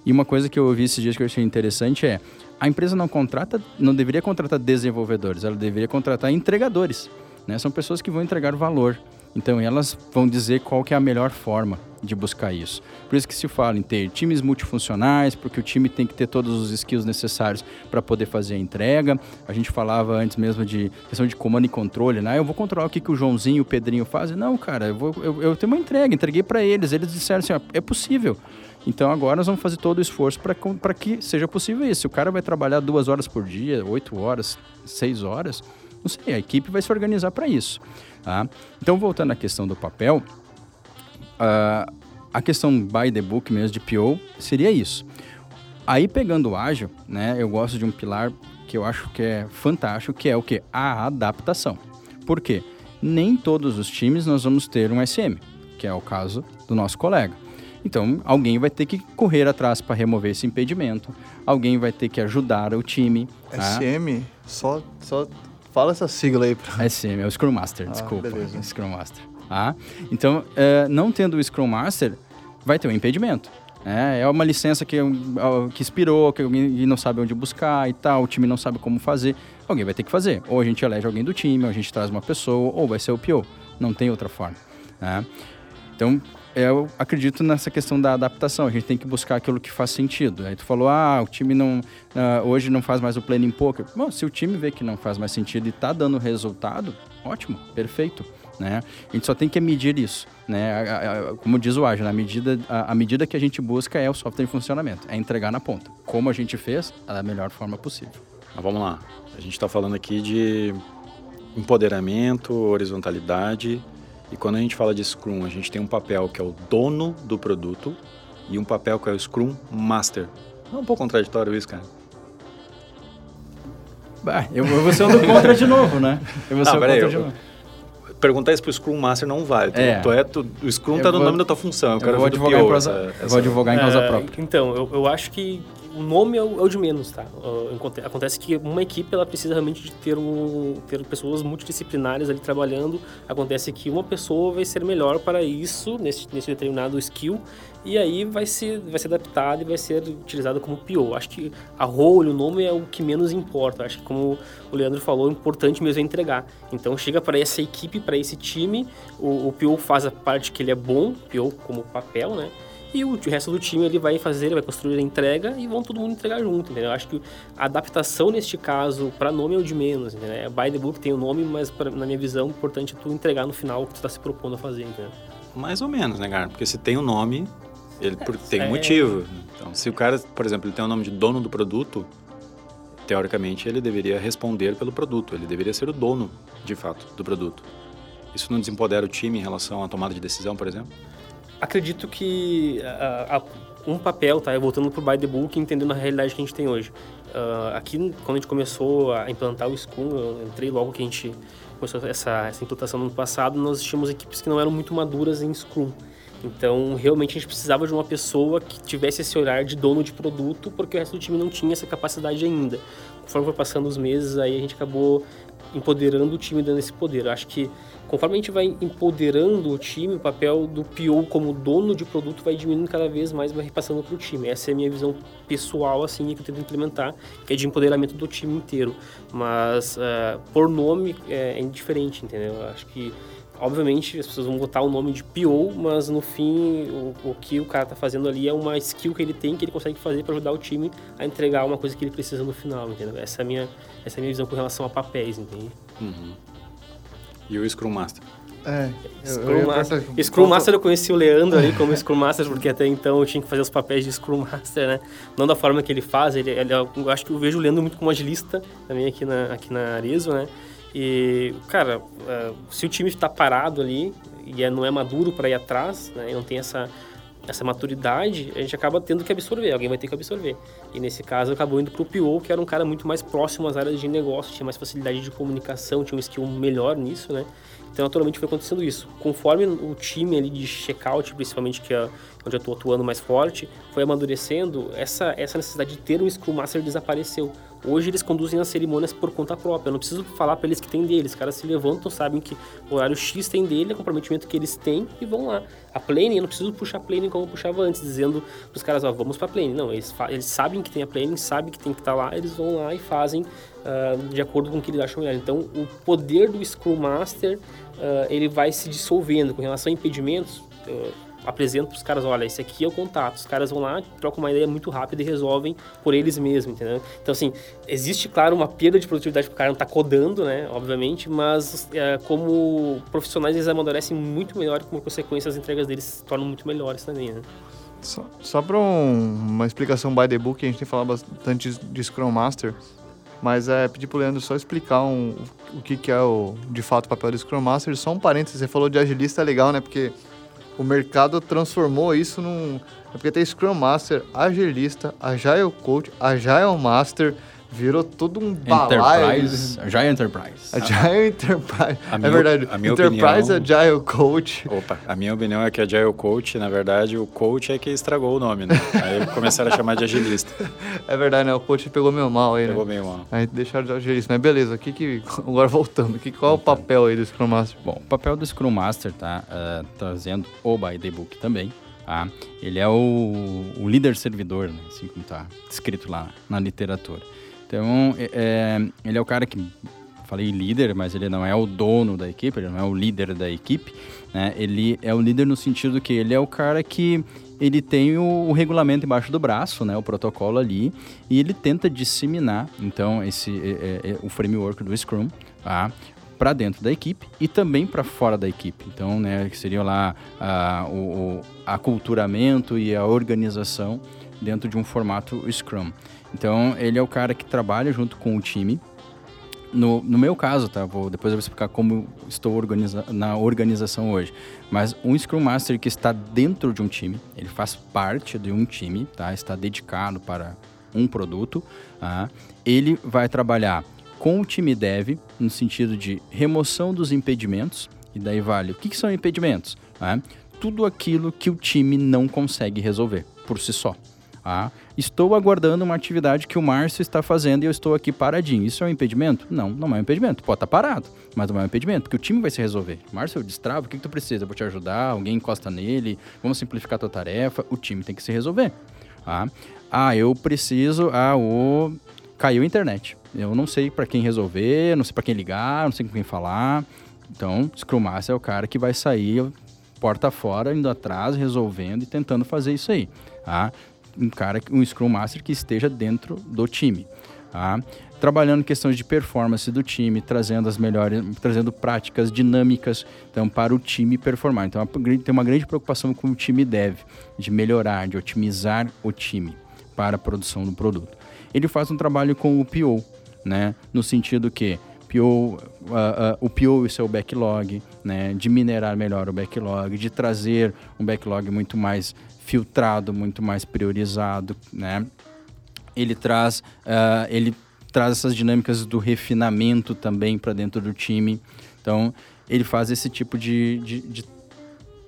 E uma coisa que eu ouvi esses dias que eu achei interessante é: a empresa não contrata, não deveria contratar desenvolvedores, ela deveria contratar entregadores. Né? São pessoas que vão entregar valor. Então elas vão dizer qual que é a melhor forma de buscar isso. Por isso que se fala em ter times multifuncionais, porque o time tem que ter todos os skills necessários para poder fazer a entrega. A gente falava antes mesmo de questão de comando e controle, né? Eu vou controlar o que, que o Joãozinho e o Pedrinho fazem. Não, cara, eu, vou, eu, eu tenho uma entrega, entreguei para eles. Eles disseram assim, ó, é possível. Então agora nós vamos fazer todo o esforço para que seja possível isso. O cara vai trabalhar duas horas por dia, oito horas, seis horas, não sei, a equipe vai se organizar para isso. Tá? Então, voltando à questão do papel, uh, a questão by the book mesmo de PO seria isso. Aí, pegando o ágil, né, eu gosto de um pilar que eu acho que é fantástico, que é o que? A adaptação. Por quê? Nem todos os times nós vamos ter um SM, que é o caso do nosso colega. Então, alguém vai ter que correr atrás para remover esse impedimento, alguém vai ter que ajudar o time. SM? Tá? Só, só Fala essa sigla aí. Pra... É sim, é o Scrum Master, ah, desculpa. Beleza. Scrum Master. Ah, então, é, não tendo o Scrum Master, vai ter um impedimento. É, é uma licença que, que expirou, que alguém não sabe onde buscar e tal, o time não sabe como fazer. Alguém vai ter que fazer. Ou a gente elege alguém do time, ou a gente traz uma pessoa, ou vai ser o PO. Não tem outra forma. Né? Então, eu acredito nessa questão da adaptação. A gente tem que buscar aquilo que faz sentido. Aí tu falou, ah, o time não uh, hoje não faz mais o planning poker. Bom, se o time vê que não faz mais sentido e está dando resultado, ótimo, perfeito. Né? A gente só tem que medir isso, né? Como diz o Ágil, a medida, a, a, medida que a gente busca é o software em funcionamento, é entregar na ponta. Como a gente fez, da melhor forma possível. Mas vamos lá, a gente está falando aqui de empoderamento, horizontalidade e quando a gente fala de Scrum, a gente tem um papel que é o dono do produto e um papel que é o Scrum Master. Não é um pouco contraditório isso, cara? Bah, eu, vou ser do contra de novo, né? Eu vou ser ah, contra eu, de novo. Perguntar isso pro Scrum Master não vale. É. Tu é, tu, o Scrum eu tá no nome da tua função. Eu, eu quero vou advogar, em causa, essa, vou advogar em causa é, própria. Então, eu, eu acho que o nome é o, é o de menos, tá? Uh, acontece que uma equipe ela precisa realmente de ter, um, ter pessoas multidisciplinares ali trabalhando. Acontece que uma pessoa vai ser melhor para isso, nesse, nesse determinado skill, e aí vai ser, vai ser adaptado e vai ser utilizado como PO. Acho que a role, o nome é o que menos importa. Acho que como o Leandro falou, o importante mesmo é entregar. Então chega para essa equipe, para esse time, o, o PO faz a parte que ele é bom, PO como papel, né? E o, resto do time ele vai fazer, ele vai construir a entrega e vão todo mundo entregar junto, entendeu? Acho que a adaptação neste caso para nome é o de menos, entendeu? É, by the book tem o nome, mas pra, na minha visão, o importante é tu entregar no final o que tu está se propondo a fazer, entendeu? Mais ou menos, né, cara? Porque se tem o um nome, ele porque tem um é. motivo. Então, se o cara, por exemplo, ele tem o nome de dono do produto, teoricamente ele deveria responder pelo produto, ele deveria ser o dono, de fato, do produto. Isso não desempodera o time em relação à tomada de decisão, por exemplo? Acredito que um papel, tá? Voltando o by the book, entendendo a realidade que a gente tem hoje. Uh, aqui, quando a gente começou a implantar o Scrum, eu entrei logo que a gente começou essa, essa implantação no ano passado, nós tínhamos equipes que não eram muito maduras em Scrum. Então, realmente, a gente precisava de uma pessoa que tivesse esse olhar de dono de produto, porque o resto do time não tinha essa capacidade ainda. Conforme foi passando os meses, aí a gente acabou empoderando o time, dando esse poder. Eu acho que conforme a gente vai empoderando o time, o papel do PO como dono de produto vai diminuindo cada vez mais, vai repassando para o time. Essa é a minha visão pessoal, assim, que eu tento implementar, que é de empoderamento do time inteiro. Mas, uh, por nome, é, é indiferente, entendeu? Eu acho que obviamente as pessoas vão botar o nome de PO, mas no fim o, o, que o cara tá fazendo ali é uma skill que ele tem que ele consegue fazer para ajudar o time a entregar uma coisa que ele precisa no final, entendeu? Essa é a minha, essa é a minha visão com relação a papéis, entende? Uhum. E o Scrum Master? É, Scrum, eu Master. Scrum Master eu conheci o Leandro ali como Scrum Master, porque até então eu tinha que fazer os papéis de Scrum Master, né? Não da forma que ele faz, ele, ele eu acho que eu vejo o Leandro muito como agilista também aqui na, aqui na Arezo, né? E, cara, uh, se o time está parado ali e é, não é maduro para ir atrás, né, e não tem essa, essa maturidade, a gente acaba tendo que absorver, alguém vai ter que absorver. E nesse caso, acabou indo para o PO, que era um cara muito mais próximo às áreas de negócio, tinha mais facilidade de comunicação, tinha um skill melhor nisso, né? Então, naturalmente, foi acontecendo isso. Conforme o time ali de checkout, principalmente, que é onde eu estou atuando mais forte, foi amadurecendo, essa, essa necessidade de ter um Scrum Master desapareceu. Hoje eles conduzem as cerimônias por conta própria. Eu não preciso falar para eles que tem deles. Os caras se levantam, sabem que o horário X tem dele, é o comprometimento que eles têm e vão lá. A planning, eu não preciso puxar planning como eu puxava antes, dizendo os caras, ó, vamos para planning. Não, eles, eles sabem que tem a planning, sabem que tem que estar tá lá, eles vão lá e fazem uh, de acordo com o que eles acham melhor. Então, o poder do Scrum Master, uh, ele vai se dissolvendo. Com relação a impedimentos, uh, apresento para os caras, olha, esse aqui é o contato. Os caras vão lá, trocam uma ideia muito rápida e resolvem por eles mesmos, entendeu? Então, assim, existe, claro, uma perda de produtividade para o cara não tá codando, né, obviamente, mas é, como profissionais eles amadurecem muito melhor e, como consequência, as entregas deles se tornam muito melhores também, né? Só, só para um, uma explicação by the book, a gente tem falado bastante de Scrum Master, mas é pedir pro Leandro só explicar um, o que, que é o, de fato o papel do Scrum Master. Só um parênteses, você falou de agilista, é legal, né? Porque o mercado transformou isso num. É porque tem Scrum Master, Agilista, Agile Coach, Agile Master, virou todo um balaio. Enterprise, Agile Enterprise. Agile Enterprise. A é minha, verdade. A minha Enterprise opinião, Agile Coach. Opa, a minha opinião é que Agile Coach, na verdade, o coach é que estragou o nome, né? Aí começaram a chamar de agilista. É verdade, né? O coach pegou meio mal aí, pegou né? Pegou meio mal. Aí deixaram de agilista. Mas beleza, o que que... agora voltando, que, qual é o papel aí do Scrum Master? Bom, o papel do Scrum Master, tá? Uh, trazendo o By The Book também. Tá? Ele é o, o líder servidor, né? assim como está escrito lá na literatura. Então, é, ele é o cara que falei líder, mas ele não é o dono da equipe, ele não é o líder da equipe, né? Ele é o líder no sentido que ele é o cara que ele tem o, o, regulamento embaixo do braço, né, o protocolo ali, e ele tenta disseminar, então, esse é, é, é o framework do Scrum, tá? para dentro da equipe e também para fora da equipe. Então, né, que seria lá a, o, o aculturamento e a organização dentro de um formato Scrum. Então, ele é o cara que trabalha junto com o time. No, no meu caso, tá? Vou, depois eu vou explicar como estou organiza na organização hoje. Mas um Scrum Master que está dentro de um time, ele faz parte de um time, tá? Está dedicado para um produto, tá? ele vai trabalhar com o time dev, no sentido de remoção dos impedimentos, e daí vale. O que, que são impedimentos? Tá? Tudo aquilo que o time não consegue resolver por si só. Ah, estou aguardando uma atividade que o Márcio está fazendo e eu estou aqui paradinho. Isso é um impedimento? Não, não é um impedimento. Pode estar parado, mas não é um impedimento, porque o time vai se resolver. Márcio, eu destravo, o que, que tu precisa? Eu vou te ajudar, alguém encosta nele, vamos simplificar a tua tarefa. O time tem que se resolver. Ah, ah eu preciso. Ah, o. Caiu a internet. Eu não sei para quem resolver, não sei para quem ligar, não sei com quem falar. Então, Scrum Master é o cara que vai sair porta fora, indo atrás, resolvendo e tentando fazer isso aí. Tá? Um cara, um Scrum Master que esteja dentro do time. Tá? Trabalhando questões de performance do time, trazendo as melhores, trazendo práticas dinâmicas então, para o time performar. Então tem uma grande preocupação com o time dev, de melhorar, de otimizar o time para a produção do produto. Ele faz um trabalho com o PO, né? no sentido que PO, uh, uh, o PO e seu backlog, né, de minerar melhor o backlog, de trazer um backlog muito mais filtrado, muito mais priorizado, né? Ele traz, uh, ele traz essas dinâmicas do refinamento também para dentro do time. Então, ele faz esse tipo de, de, de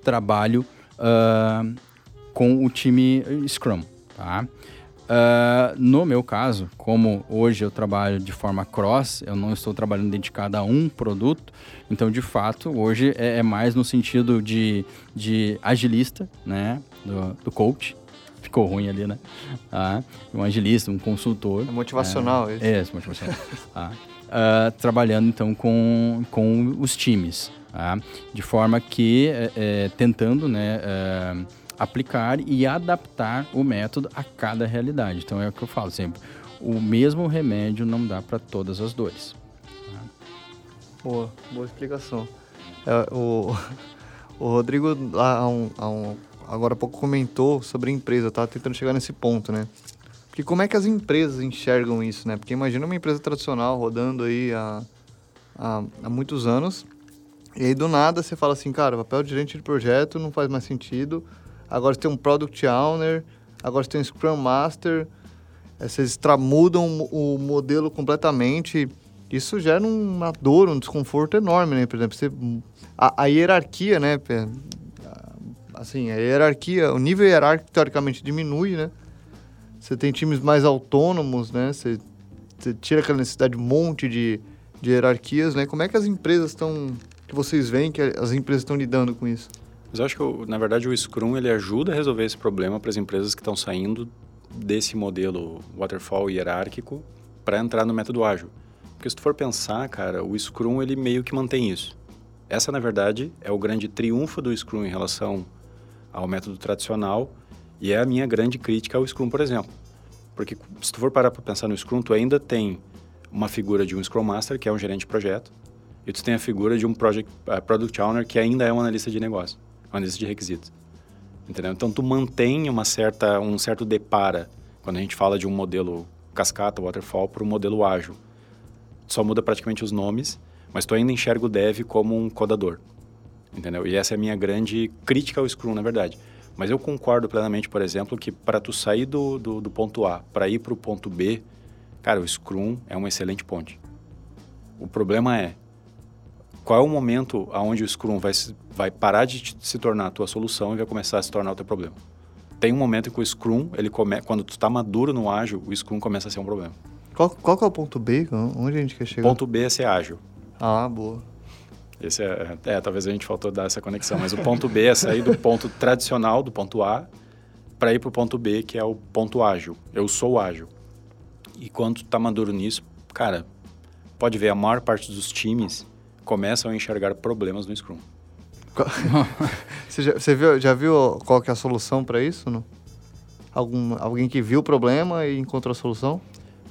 trabalho uh, com o time Scrum, tá? Uh, no meu caso, como hoje eu trabalho de forma cross, eu não estou trabalhando dedicado a um produto, então de fato hoje é, é mais no sentido de, de agilista, né, do, do coach. Ficou ruim ali, né? Ah, um agilista, um consultor. É motivacional é, isso. É, motivacional. ah, trabalhando então com, com os times, ah, de forma que, é, é, tentando, né, uh, aplicar e adaptar o método a cada realidade. Então é o que eu falo sempre: o mesmo remédio não dá para todas as dores. Boa, boa explicação. É, o, o Rodrigo, há um, há um, agora há pouco, comentou sobre a empresa, tá tentando chegar nesse ponto, né? Porque como é que as empresas enxergam isso, né? Porque imagina uma empresa tradicional rodando aí há, há, há muitos anos, e aí do nada você fala assim, cara, papel de gerente de projeto não faz mais sentido, agora você tem um Product Owner, agora você tem um Scrum Master, é, vocês tramudam o modelo completamente. Isso gera uma dor, um desconforto enorme, né? Por exemplo, você, a, a hierarquia, né? Assim, a hierarquia, o nível hierárquico teoricamente diminui, né? Você tem times mais autônomos, né? Você, você tira aquela necessidade de um monte de, de hierarquias, né? Como é que as empresas estão... que vocês veem que as empresas estão lidando com isso? Mas eu acho que, na verdade, o Scrum ele ajuda a resolver esse problema para as empresas que estão saindo desse modelo waterfall hierárquico para entrar no método ágil. Porque se tu for pensar, cara, o Scrum ele meio que mantém isso. Essa, na verdade, é o grande triunfo do Scrum em relação ao método tradicional e é a minha grande crítica ao Scrum, por exemplo. Porque se tu for parar para pensar no Scrum, tu ainda tem uma figura de um Scrum Master, que é um gerente de projeto, e tu tem a figura de um project, uh, Product Owner, que ainda é um analista de negócio análise de requisitos. Entendeu? Então, tu mantém uma certa, um certo depara quando a gente fala de um modelo cascata, waterfall, para um modelo ágil. Só muda praticamente os nomes, mas tu ainda enxerga o dev como um codador. Entendeu? E essa é a minha grande crítica ao Scrum, na verdade. Mas eu concordo plenamente, por exemplo, que para tu sair do, do, do ponto A para ir para o ponto B, cara, o Scrum é uma excelente ponte. O problema é, qual é o momento aonde o Scrum vai, vai parar de se tornar a tua solução e vai começar a se tornar o teu problema. Tem um momento em que o Scrum, ele come, quando tu está maduro no ágil, o Scrum começa a ser um problema. Qual, qual que é o ponto B? Onde a gente quer chegar? Ponto B é ser ágil. Ah, boa. Esse é, é, talvez a gente faltou dar essa conexão, mas o ponto B é sair do ponto tradicional, do ponto A, para ir para o ponto B, que é o ponto ágil. Eu sou ágil. E quando tu tá maduro nisso, cara, pode ver, a maior parte dos times começam a enxergar problemas no Scrum. você, já, você viu, já viu qual que é a solução para isso? Não? Algum, alguém que viu o problema e encontrou a solução?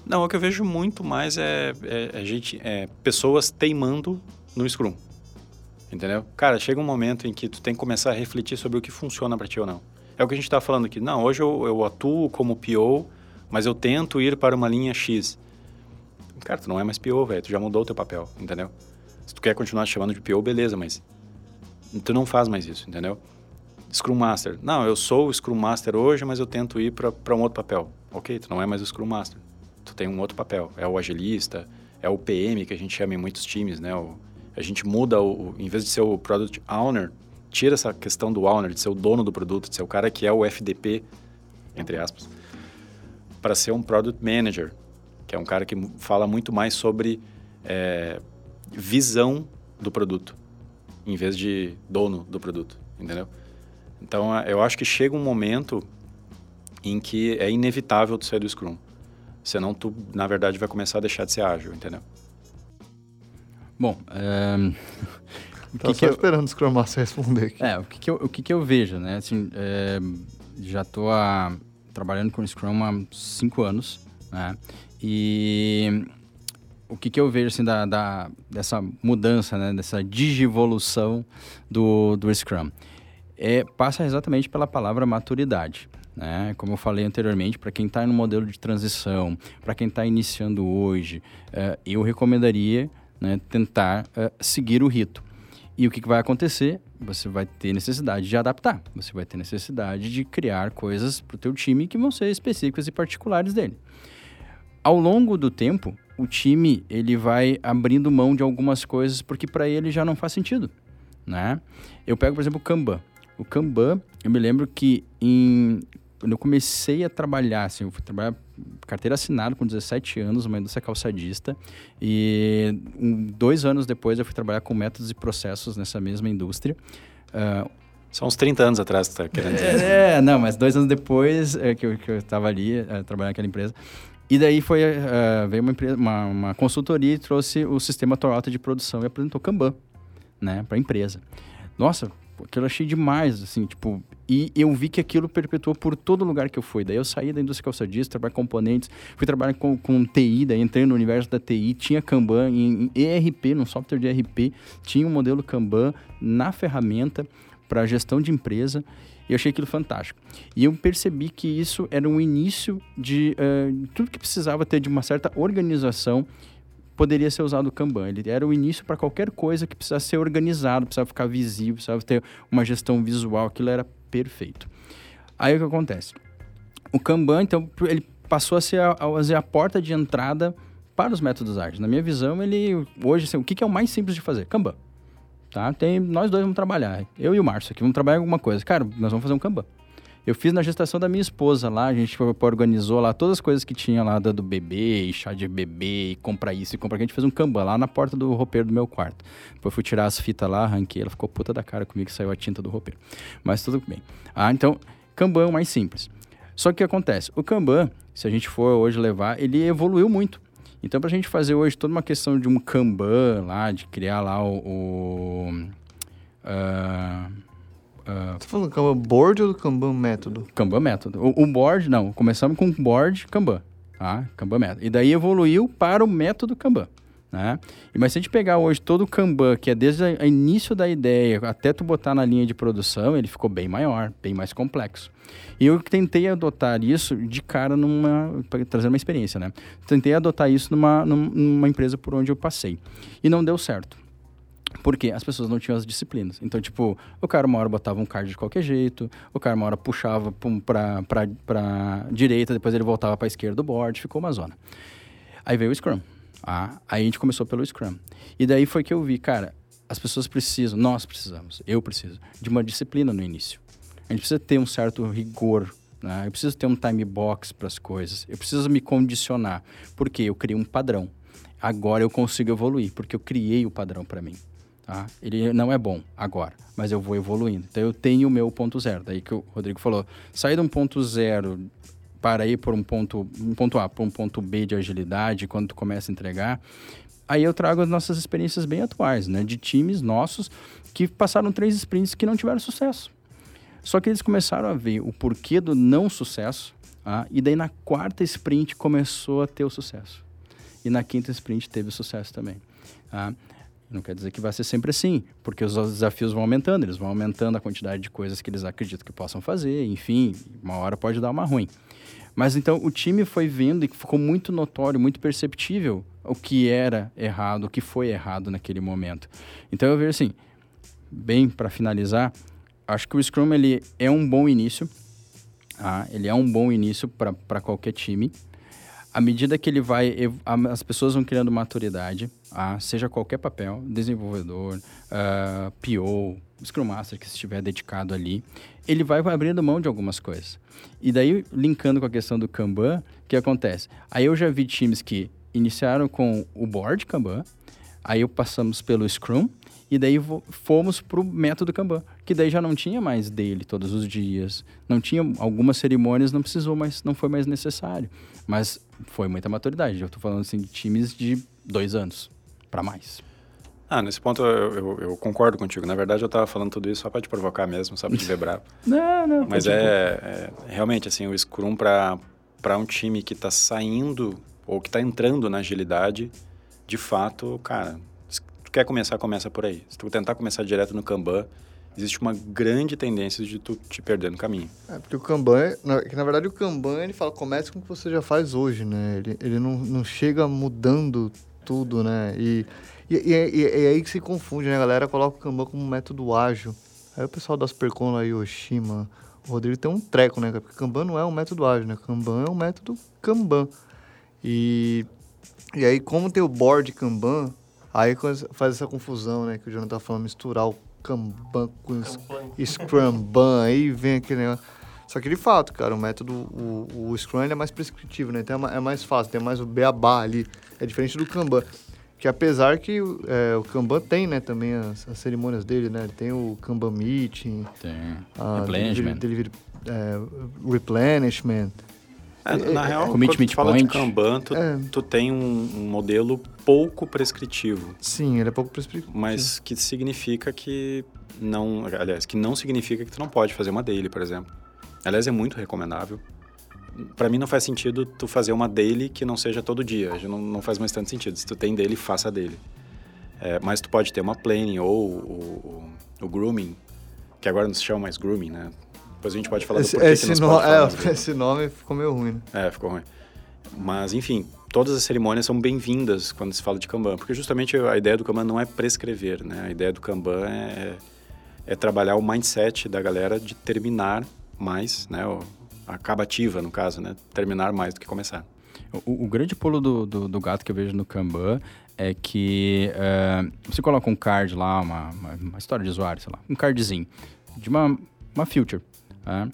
Não, o que eu vejo muito mais é, é, é gente, é pessoas teimando no Scrum. Entendeu? Cara, chega um momento em que tu tem que começar a refletir sobre o que funciona para ti ou não. É o que a gente está falando aqui. Não, hoje eu, eu atuo como PO, mas eu tento ir para uma linha X. Cara, tu não é mais PO, velho. Tu já mudou o teu papel, entendeu? Se tu quer continuar chamando de PO, beleza, mas tu não faz mais isso, entendeu? Scrum Master. Não, eu sou o Scrum Master hoje, mas eu tento ir para um outro papel. Ok, tu não é mais o Scrum Master. Tu tem um outro papel. É o agilista, é o PM, que a gente chama em muitos times, né? O, a gente muda, o, em vez de ser o Product Owner, tira essa questão do owner, de ser o dono do produto, de ser o cara que é o FDP, entre aspas. para ser um Product Manager, que é um cara que fala muito mais sobre é, visão do produto, em vez de dono do produto, entendeu? Então, eu acho que chega um momento em que é inevitável tu sair do Scrum. Senão tu, na verdade, vai começar a deixar de ser ágil, entendeu? Bom, é... Tava só eu... esperando o Scrum Master responder aqui. É, o que, que, eu, o que, que eu vejo, né? Assim, é... já estou a... trabalhando com Scrum há cinco anos, né? E o que, que eu vejo, assim, da, da, dessa mudança, né? Dessa digivolução do, do Scrum. É, passa exatamente pela palavra maturidade. Né? Como eu falei anteriormente, para quem está no modelo de transição, para quem está iniciando hoje, uh, eu recomendaria né, tentar uh, seguir o rito. E o que, que vai acontecer? Você vai ter necessidade de adaptar, você vai ter necessidade de criar coisas para o teu time que vão ser específicas e particulares dele. Ao longo do tempo, o time ele vai abrindo mão de algumas coisas porque para ele já não faz sentido, né? Eu pego, por exemplo, o Kanban. O Kanban, eu me lembro que em quando eu comecei a trabalhar, assim, eu fui trabalhar carteira assinada com 17 anos, uma indústria calçadista, e um, dois anos depois eu fui trabalhar com métodos e processos nessa mesma indústria. Uh, São uns 30 anos atrás que tá querendo dizer. É, não, mas dois anos depois é, que, eu, estava ali, uh, trabalhando naquela empresa. E daí foi, uh, veio uma, empresa, uma, uma, consultoria e trouxe o sistema Toyota de produção e apresentou Kanban, né, para a empresa. Nossa, aquilo eu achei demais, assim, tipo, e eu vi que aquilo perpetuou por todo lugar que eu fui. Daí eu saí da indústria calçadista, trabalhei com componentes, fui trabalhar com, com TI, daí entrei no universo da TI, tinha Kanban em, em ERP, no software de ERP, tinha um modelo Kanban na ferramenta para gestão de empresa. E eu achei aquilo fantástico. E eu percebi que isso era um início de uh, tudo que precisava ter de uma certa organização poderia ser usado o Kanban. Ele era o início para qualquer coisa que precisasse ser organizado, precisava ficar visível, precisava ter uma gestão visual, aquilo era perfeito. Aí o que acontece? O Kanban, então, ele passou a ser a, a, a porta de entrada para os métodos ágeis. Na minha visão, ele hoje, assim, o que, que é o mais simples de fazer? Kanban. Tá? Tem, nós dois vamos trabalhar, eu e o Márcio aqui, vamos trabalhar alguma coisa. Cara, nós vamos fazer um Kanban. Eu fiz na gestação da minha esposa lá, a gente organizou lá todas as coisas que tinha lá do bebê, e chá de bebê, e compra isso e compra aquilo. A gente fez um Kanban lá na porta do roupeiro do meu quarto. Depois fui tirar as fitas lá, arranquei, ela ficou puta da cara comigo que saiu a tinta do roupeiro. Mas tudo bem. Ah, então, Kanban é o mais simples. Só que o que acontece? O Kanban, se a gente for hoje levar, ele evoluiu muito. Então, para a gente fazer hoje toda uma questão de um Kanban lá, de criar lá o... o uh, Uh, Você tá falando Kanban board ou do Kanban método? Kanban método. O, o, board, não. Começamos com board Kanban. Tá? Kanban método. E daí evoluiu para o método Kanban. Né? Mas se a gente pegar hoje todo o Kanban, que é desde o início da ideia até tu botar na linha de produção, ele ficou bem maior, bem mais complexo. E eu tentei adotar isso de cara numa. para trazer uma experiência, né? Tentei adotar isso numa, numa empresa por onde eu passei. E não deu certo. Porque as pessoas não tinham as disciplinas. Então, tipo, o cara uma hora botava um card de qualquer jeito, o cara uma hora puxava pra, pra, direita, depois ele voltava pra esquerda do board, ficou uma zona. Aí veio o Scrum. Ah, aí a gente começou pelo Scrum. E daí foi que eu vi, cara, as pessoas precisam, nós precisamos, eu preciso, de uma disciplina no início. A gente precisa ter um certo rigor, né? eu preciso ter um time box para as coisas, eu preciso me condicionar, porque eu criei um padrão. Agora eu consigo evoluir, porque eu criei o padrão para mim. Tá? Ele não é bom agora, mas eu vou evoluindo. Então eu tenho o meu ponto zero. Daí que o Rodrigo falou, sair de um ponto zero para ir por um ponto, um ponto A para um ponto B de agilidade, quando tu começa a entregar, aí eu trago as nossas experiências bem atuais, né? De times nossos que passaram três sprints que não tiveram sucesso. Só que eles começaram a ver o porquê do não sucesso, tá? e daí na quarta sprint começou a ter o sucesso. E na quinta sprint teve sucesso também. Tá? Não quer dizer que vai ser sempre assim, porque os desafios vão aumentando, eles vão aumentando a quantidade de coisas que eles acreditam que possam fazer, enfim, uma hora pode dar uma ruim. Mas então o time foi vendo e ficou muito notório, muito perceptível o que era errado, o que foi errado naquele momento. Então eu vejo assim, bem para finalizar, acho que o Scrum ele é um bom início, ah, ele é um bom início para qualquer time. À medida que ele vai, as pessoas vão criando maturidade, ah, seja qualquer papel, desenvolvedor, ah, PO, Scrum Master que estiver dedicado ali, ele vai abrindo mão de algumas coisas. E daí, linkando com a questão do Kanban, o que acontece? Aí eu já vi times que iniciaram com o board Kanban, aí passamos pelo Scrum, e daí fomos pro método Kanban, que daí já não tinha mais dele todos os dias, não tinha algumas cerimônias, não precisou mais, não foi mais necessário, mas foi muita maturidade. Eu tô falando assim de times de dois anos para mais. Ah, nesse ponto eu, eu- eu concordo contigo. Na verdade, eu tava falando tudo isso só para te provocar mesmo, só para te ver bravo. Não, não. Mas é, é realmente assim, o Scrum para para um time que está saindo ou que está entrando na agilidade, de fato, cara, se tu quer começar, começa por aí. Se tu tentar começar direto no Kanban, existe uma grande tendência de tu te perder no caminho. É, porque o Kanban, na, que na verdade o Kanban, ele fala, comece com o que você já faz hoje, né? Ele, ele não, não chega mudando tudo, né? E, e, e, é- e é aí que se confunde, né? A galera coloca o Kanban como um método ágil. Aí o pessoal das Percon lá, Yoshima, o Rodrigo tem um treco, né? Porque Kanban não é um método ágil, né? Kanban é um método Kanban. E, e aí, como tem o board Kanban, aí faz essa confusão, né? Que o Jonathan tá falando, misturar o Kanban com o Scrum Ban, aí vem aquele negócio. Só que de fato, cara, o método, o, o Scrum ele é mais prescritivo, né? Então é é mais fácil, tem mais o beabá ali. É diferente do Kanban. Que apesar que é, o Kanban tem, né, também as, as cerimônias dele, né? Ele tem o Kanban Meeting, Tem a replenishment. delivery, delivery, é, replenishment. É, na real, Commitment quando tu fala de point. Kanban, tu, É. tu tem um, um modelo pouco prescritivo, Sim, ele é pouco prescritivo. mas que significa que não, aliás, que não significa que tu não pode fazer uma daily, por exemplo. Aliás, é muito recomendável. Para mim não faz sentido tu fazer uma daily que não seja todo dia, já não, não faz mais tanto sentido. Se tu tem daily, faça a daily. É, mas tu pode ter uma planning ou o, o, o grooming, que agora não se chama mais grooming, né? Depois a gente pode falar Esse, do porquê que esse no- é, esse nome ficou meio ruim, né? É, ficou ruim. Mas, enfim, todas as cerimônias são bem-vindas quando se fala de Kanban, porque justamente a ideia do Kanban não é prescrever, né? A ideia do Kanban é, é trabalhar o mindset da galera de terminar mais, né? O- A acabativa, no caso, né? Terminar mais do que começar. O, o grande pulo do, do, do gato que eu vejo no Kanban é que eh, você coloca um card lá, uma, uma, uma história de usuário, sei lá, um cardzinho de uma, uma feature. Tá?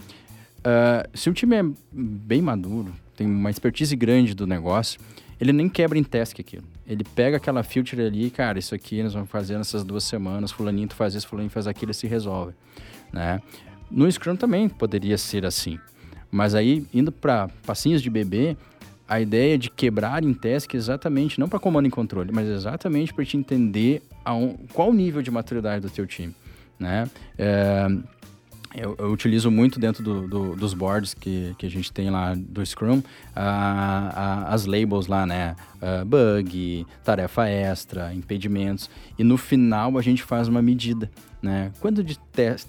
Ah, se o time é bem maduro, tem uma expertise grande do negócio, ele nem quebra em task aquilo. Ele pega aquela feature ali, cara, isso aqui nós vamos fazer nessas duas semanas, fulaninho tu faz isso, fulaninho faz aquilo e se resolve, né? No Scrum também poderia ser assim. Mas aí, indo para passinhos de bebê, a ideia de quebrar em task exatamente, não para comando e controle, mas exatamente para te entender aon- qual o nível de maturidade do teu time, né? É, eu, eu utilizo muito dentro do- do- dos boards que, que a gente tem lá do Scrum, as labels lá, né? Ah, bug, tarefa extra, impedimentos. E no final a gente faz uma medida, né? De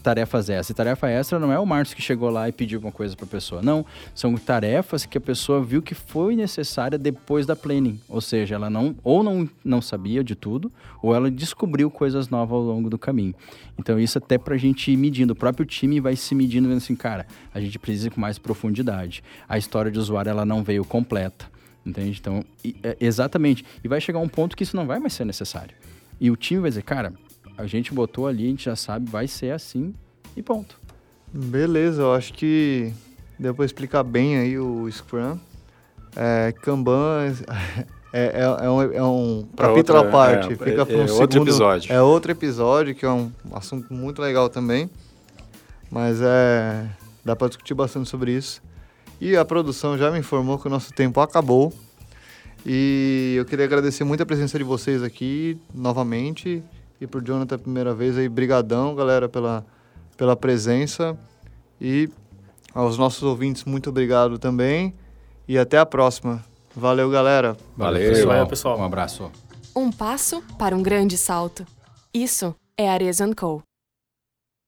tarefas extras? E tarefa extra não é o Márcio que chegou lá e pediu uma coisa para a pessoa. Não, são tarefas que a pessoa viu que foi necessária depois da planning. Ou seja, ela não ou não, não sabia de tudo, ou ela descobriu coisas novas ao longo do caminho. Então isso até pra gente ir medindo. O próprio time vai se medindo, vendo assim, cara, a gente precisa ir com mais profundidade. A história de usuário, ela não veio completa. Entende? Então, é, exatamente. E vai chegar um ponto que isso não vai mais ser necessário. E o time vai dizer, cara, a gente botou ali, a gente já sabe, vai ser assim e ponto. Beleza, eu acho que deu pra explicar bem aí o Scrum. É, Kanban é, é, é um, é um Pra capítulo outra- à parte. é, fica é- para um é outro segundo- episódio. É outro episódio, que é um assunto muito legal também. Mas é. Dá pra discutir bastante sobre isso. E a produção já me informou que o nosso tempo acabou. E eu queria agradecer muito a presença de vocês aqui novamente. E pro Jonathan a primeira vez aí, brigadão, galera, pela, pela presença. E aos nossos ouvintes, muito obrigado também. E até a próxima. Valeu, galera. Valeu. pessoal. Valeu, pessoal. Um abraço. Um passo para um grande salto. Isso é Arezzo Co.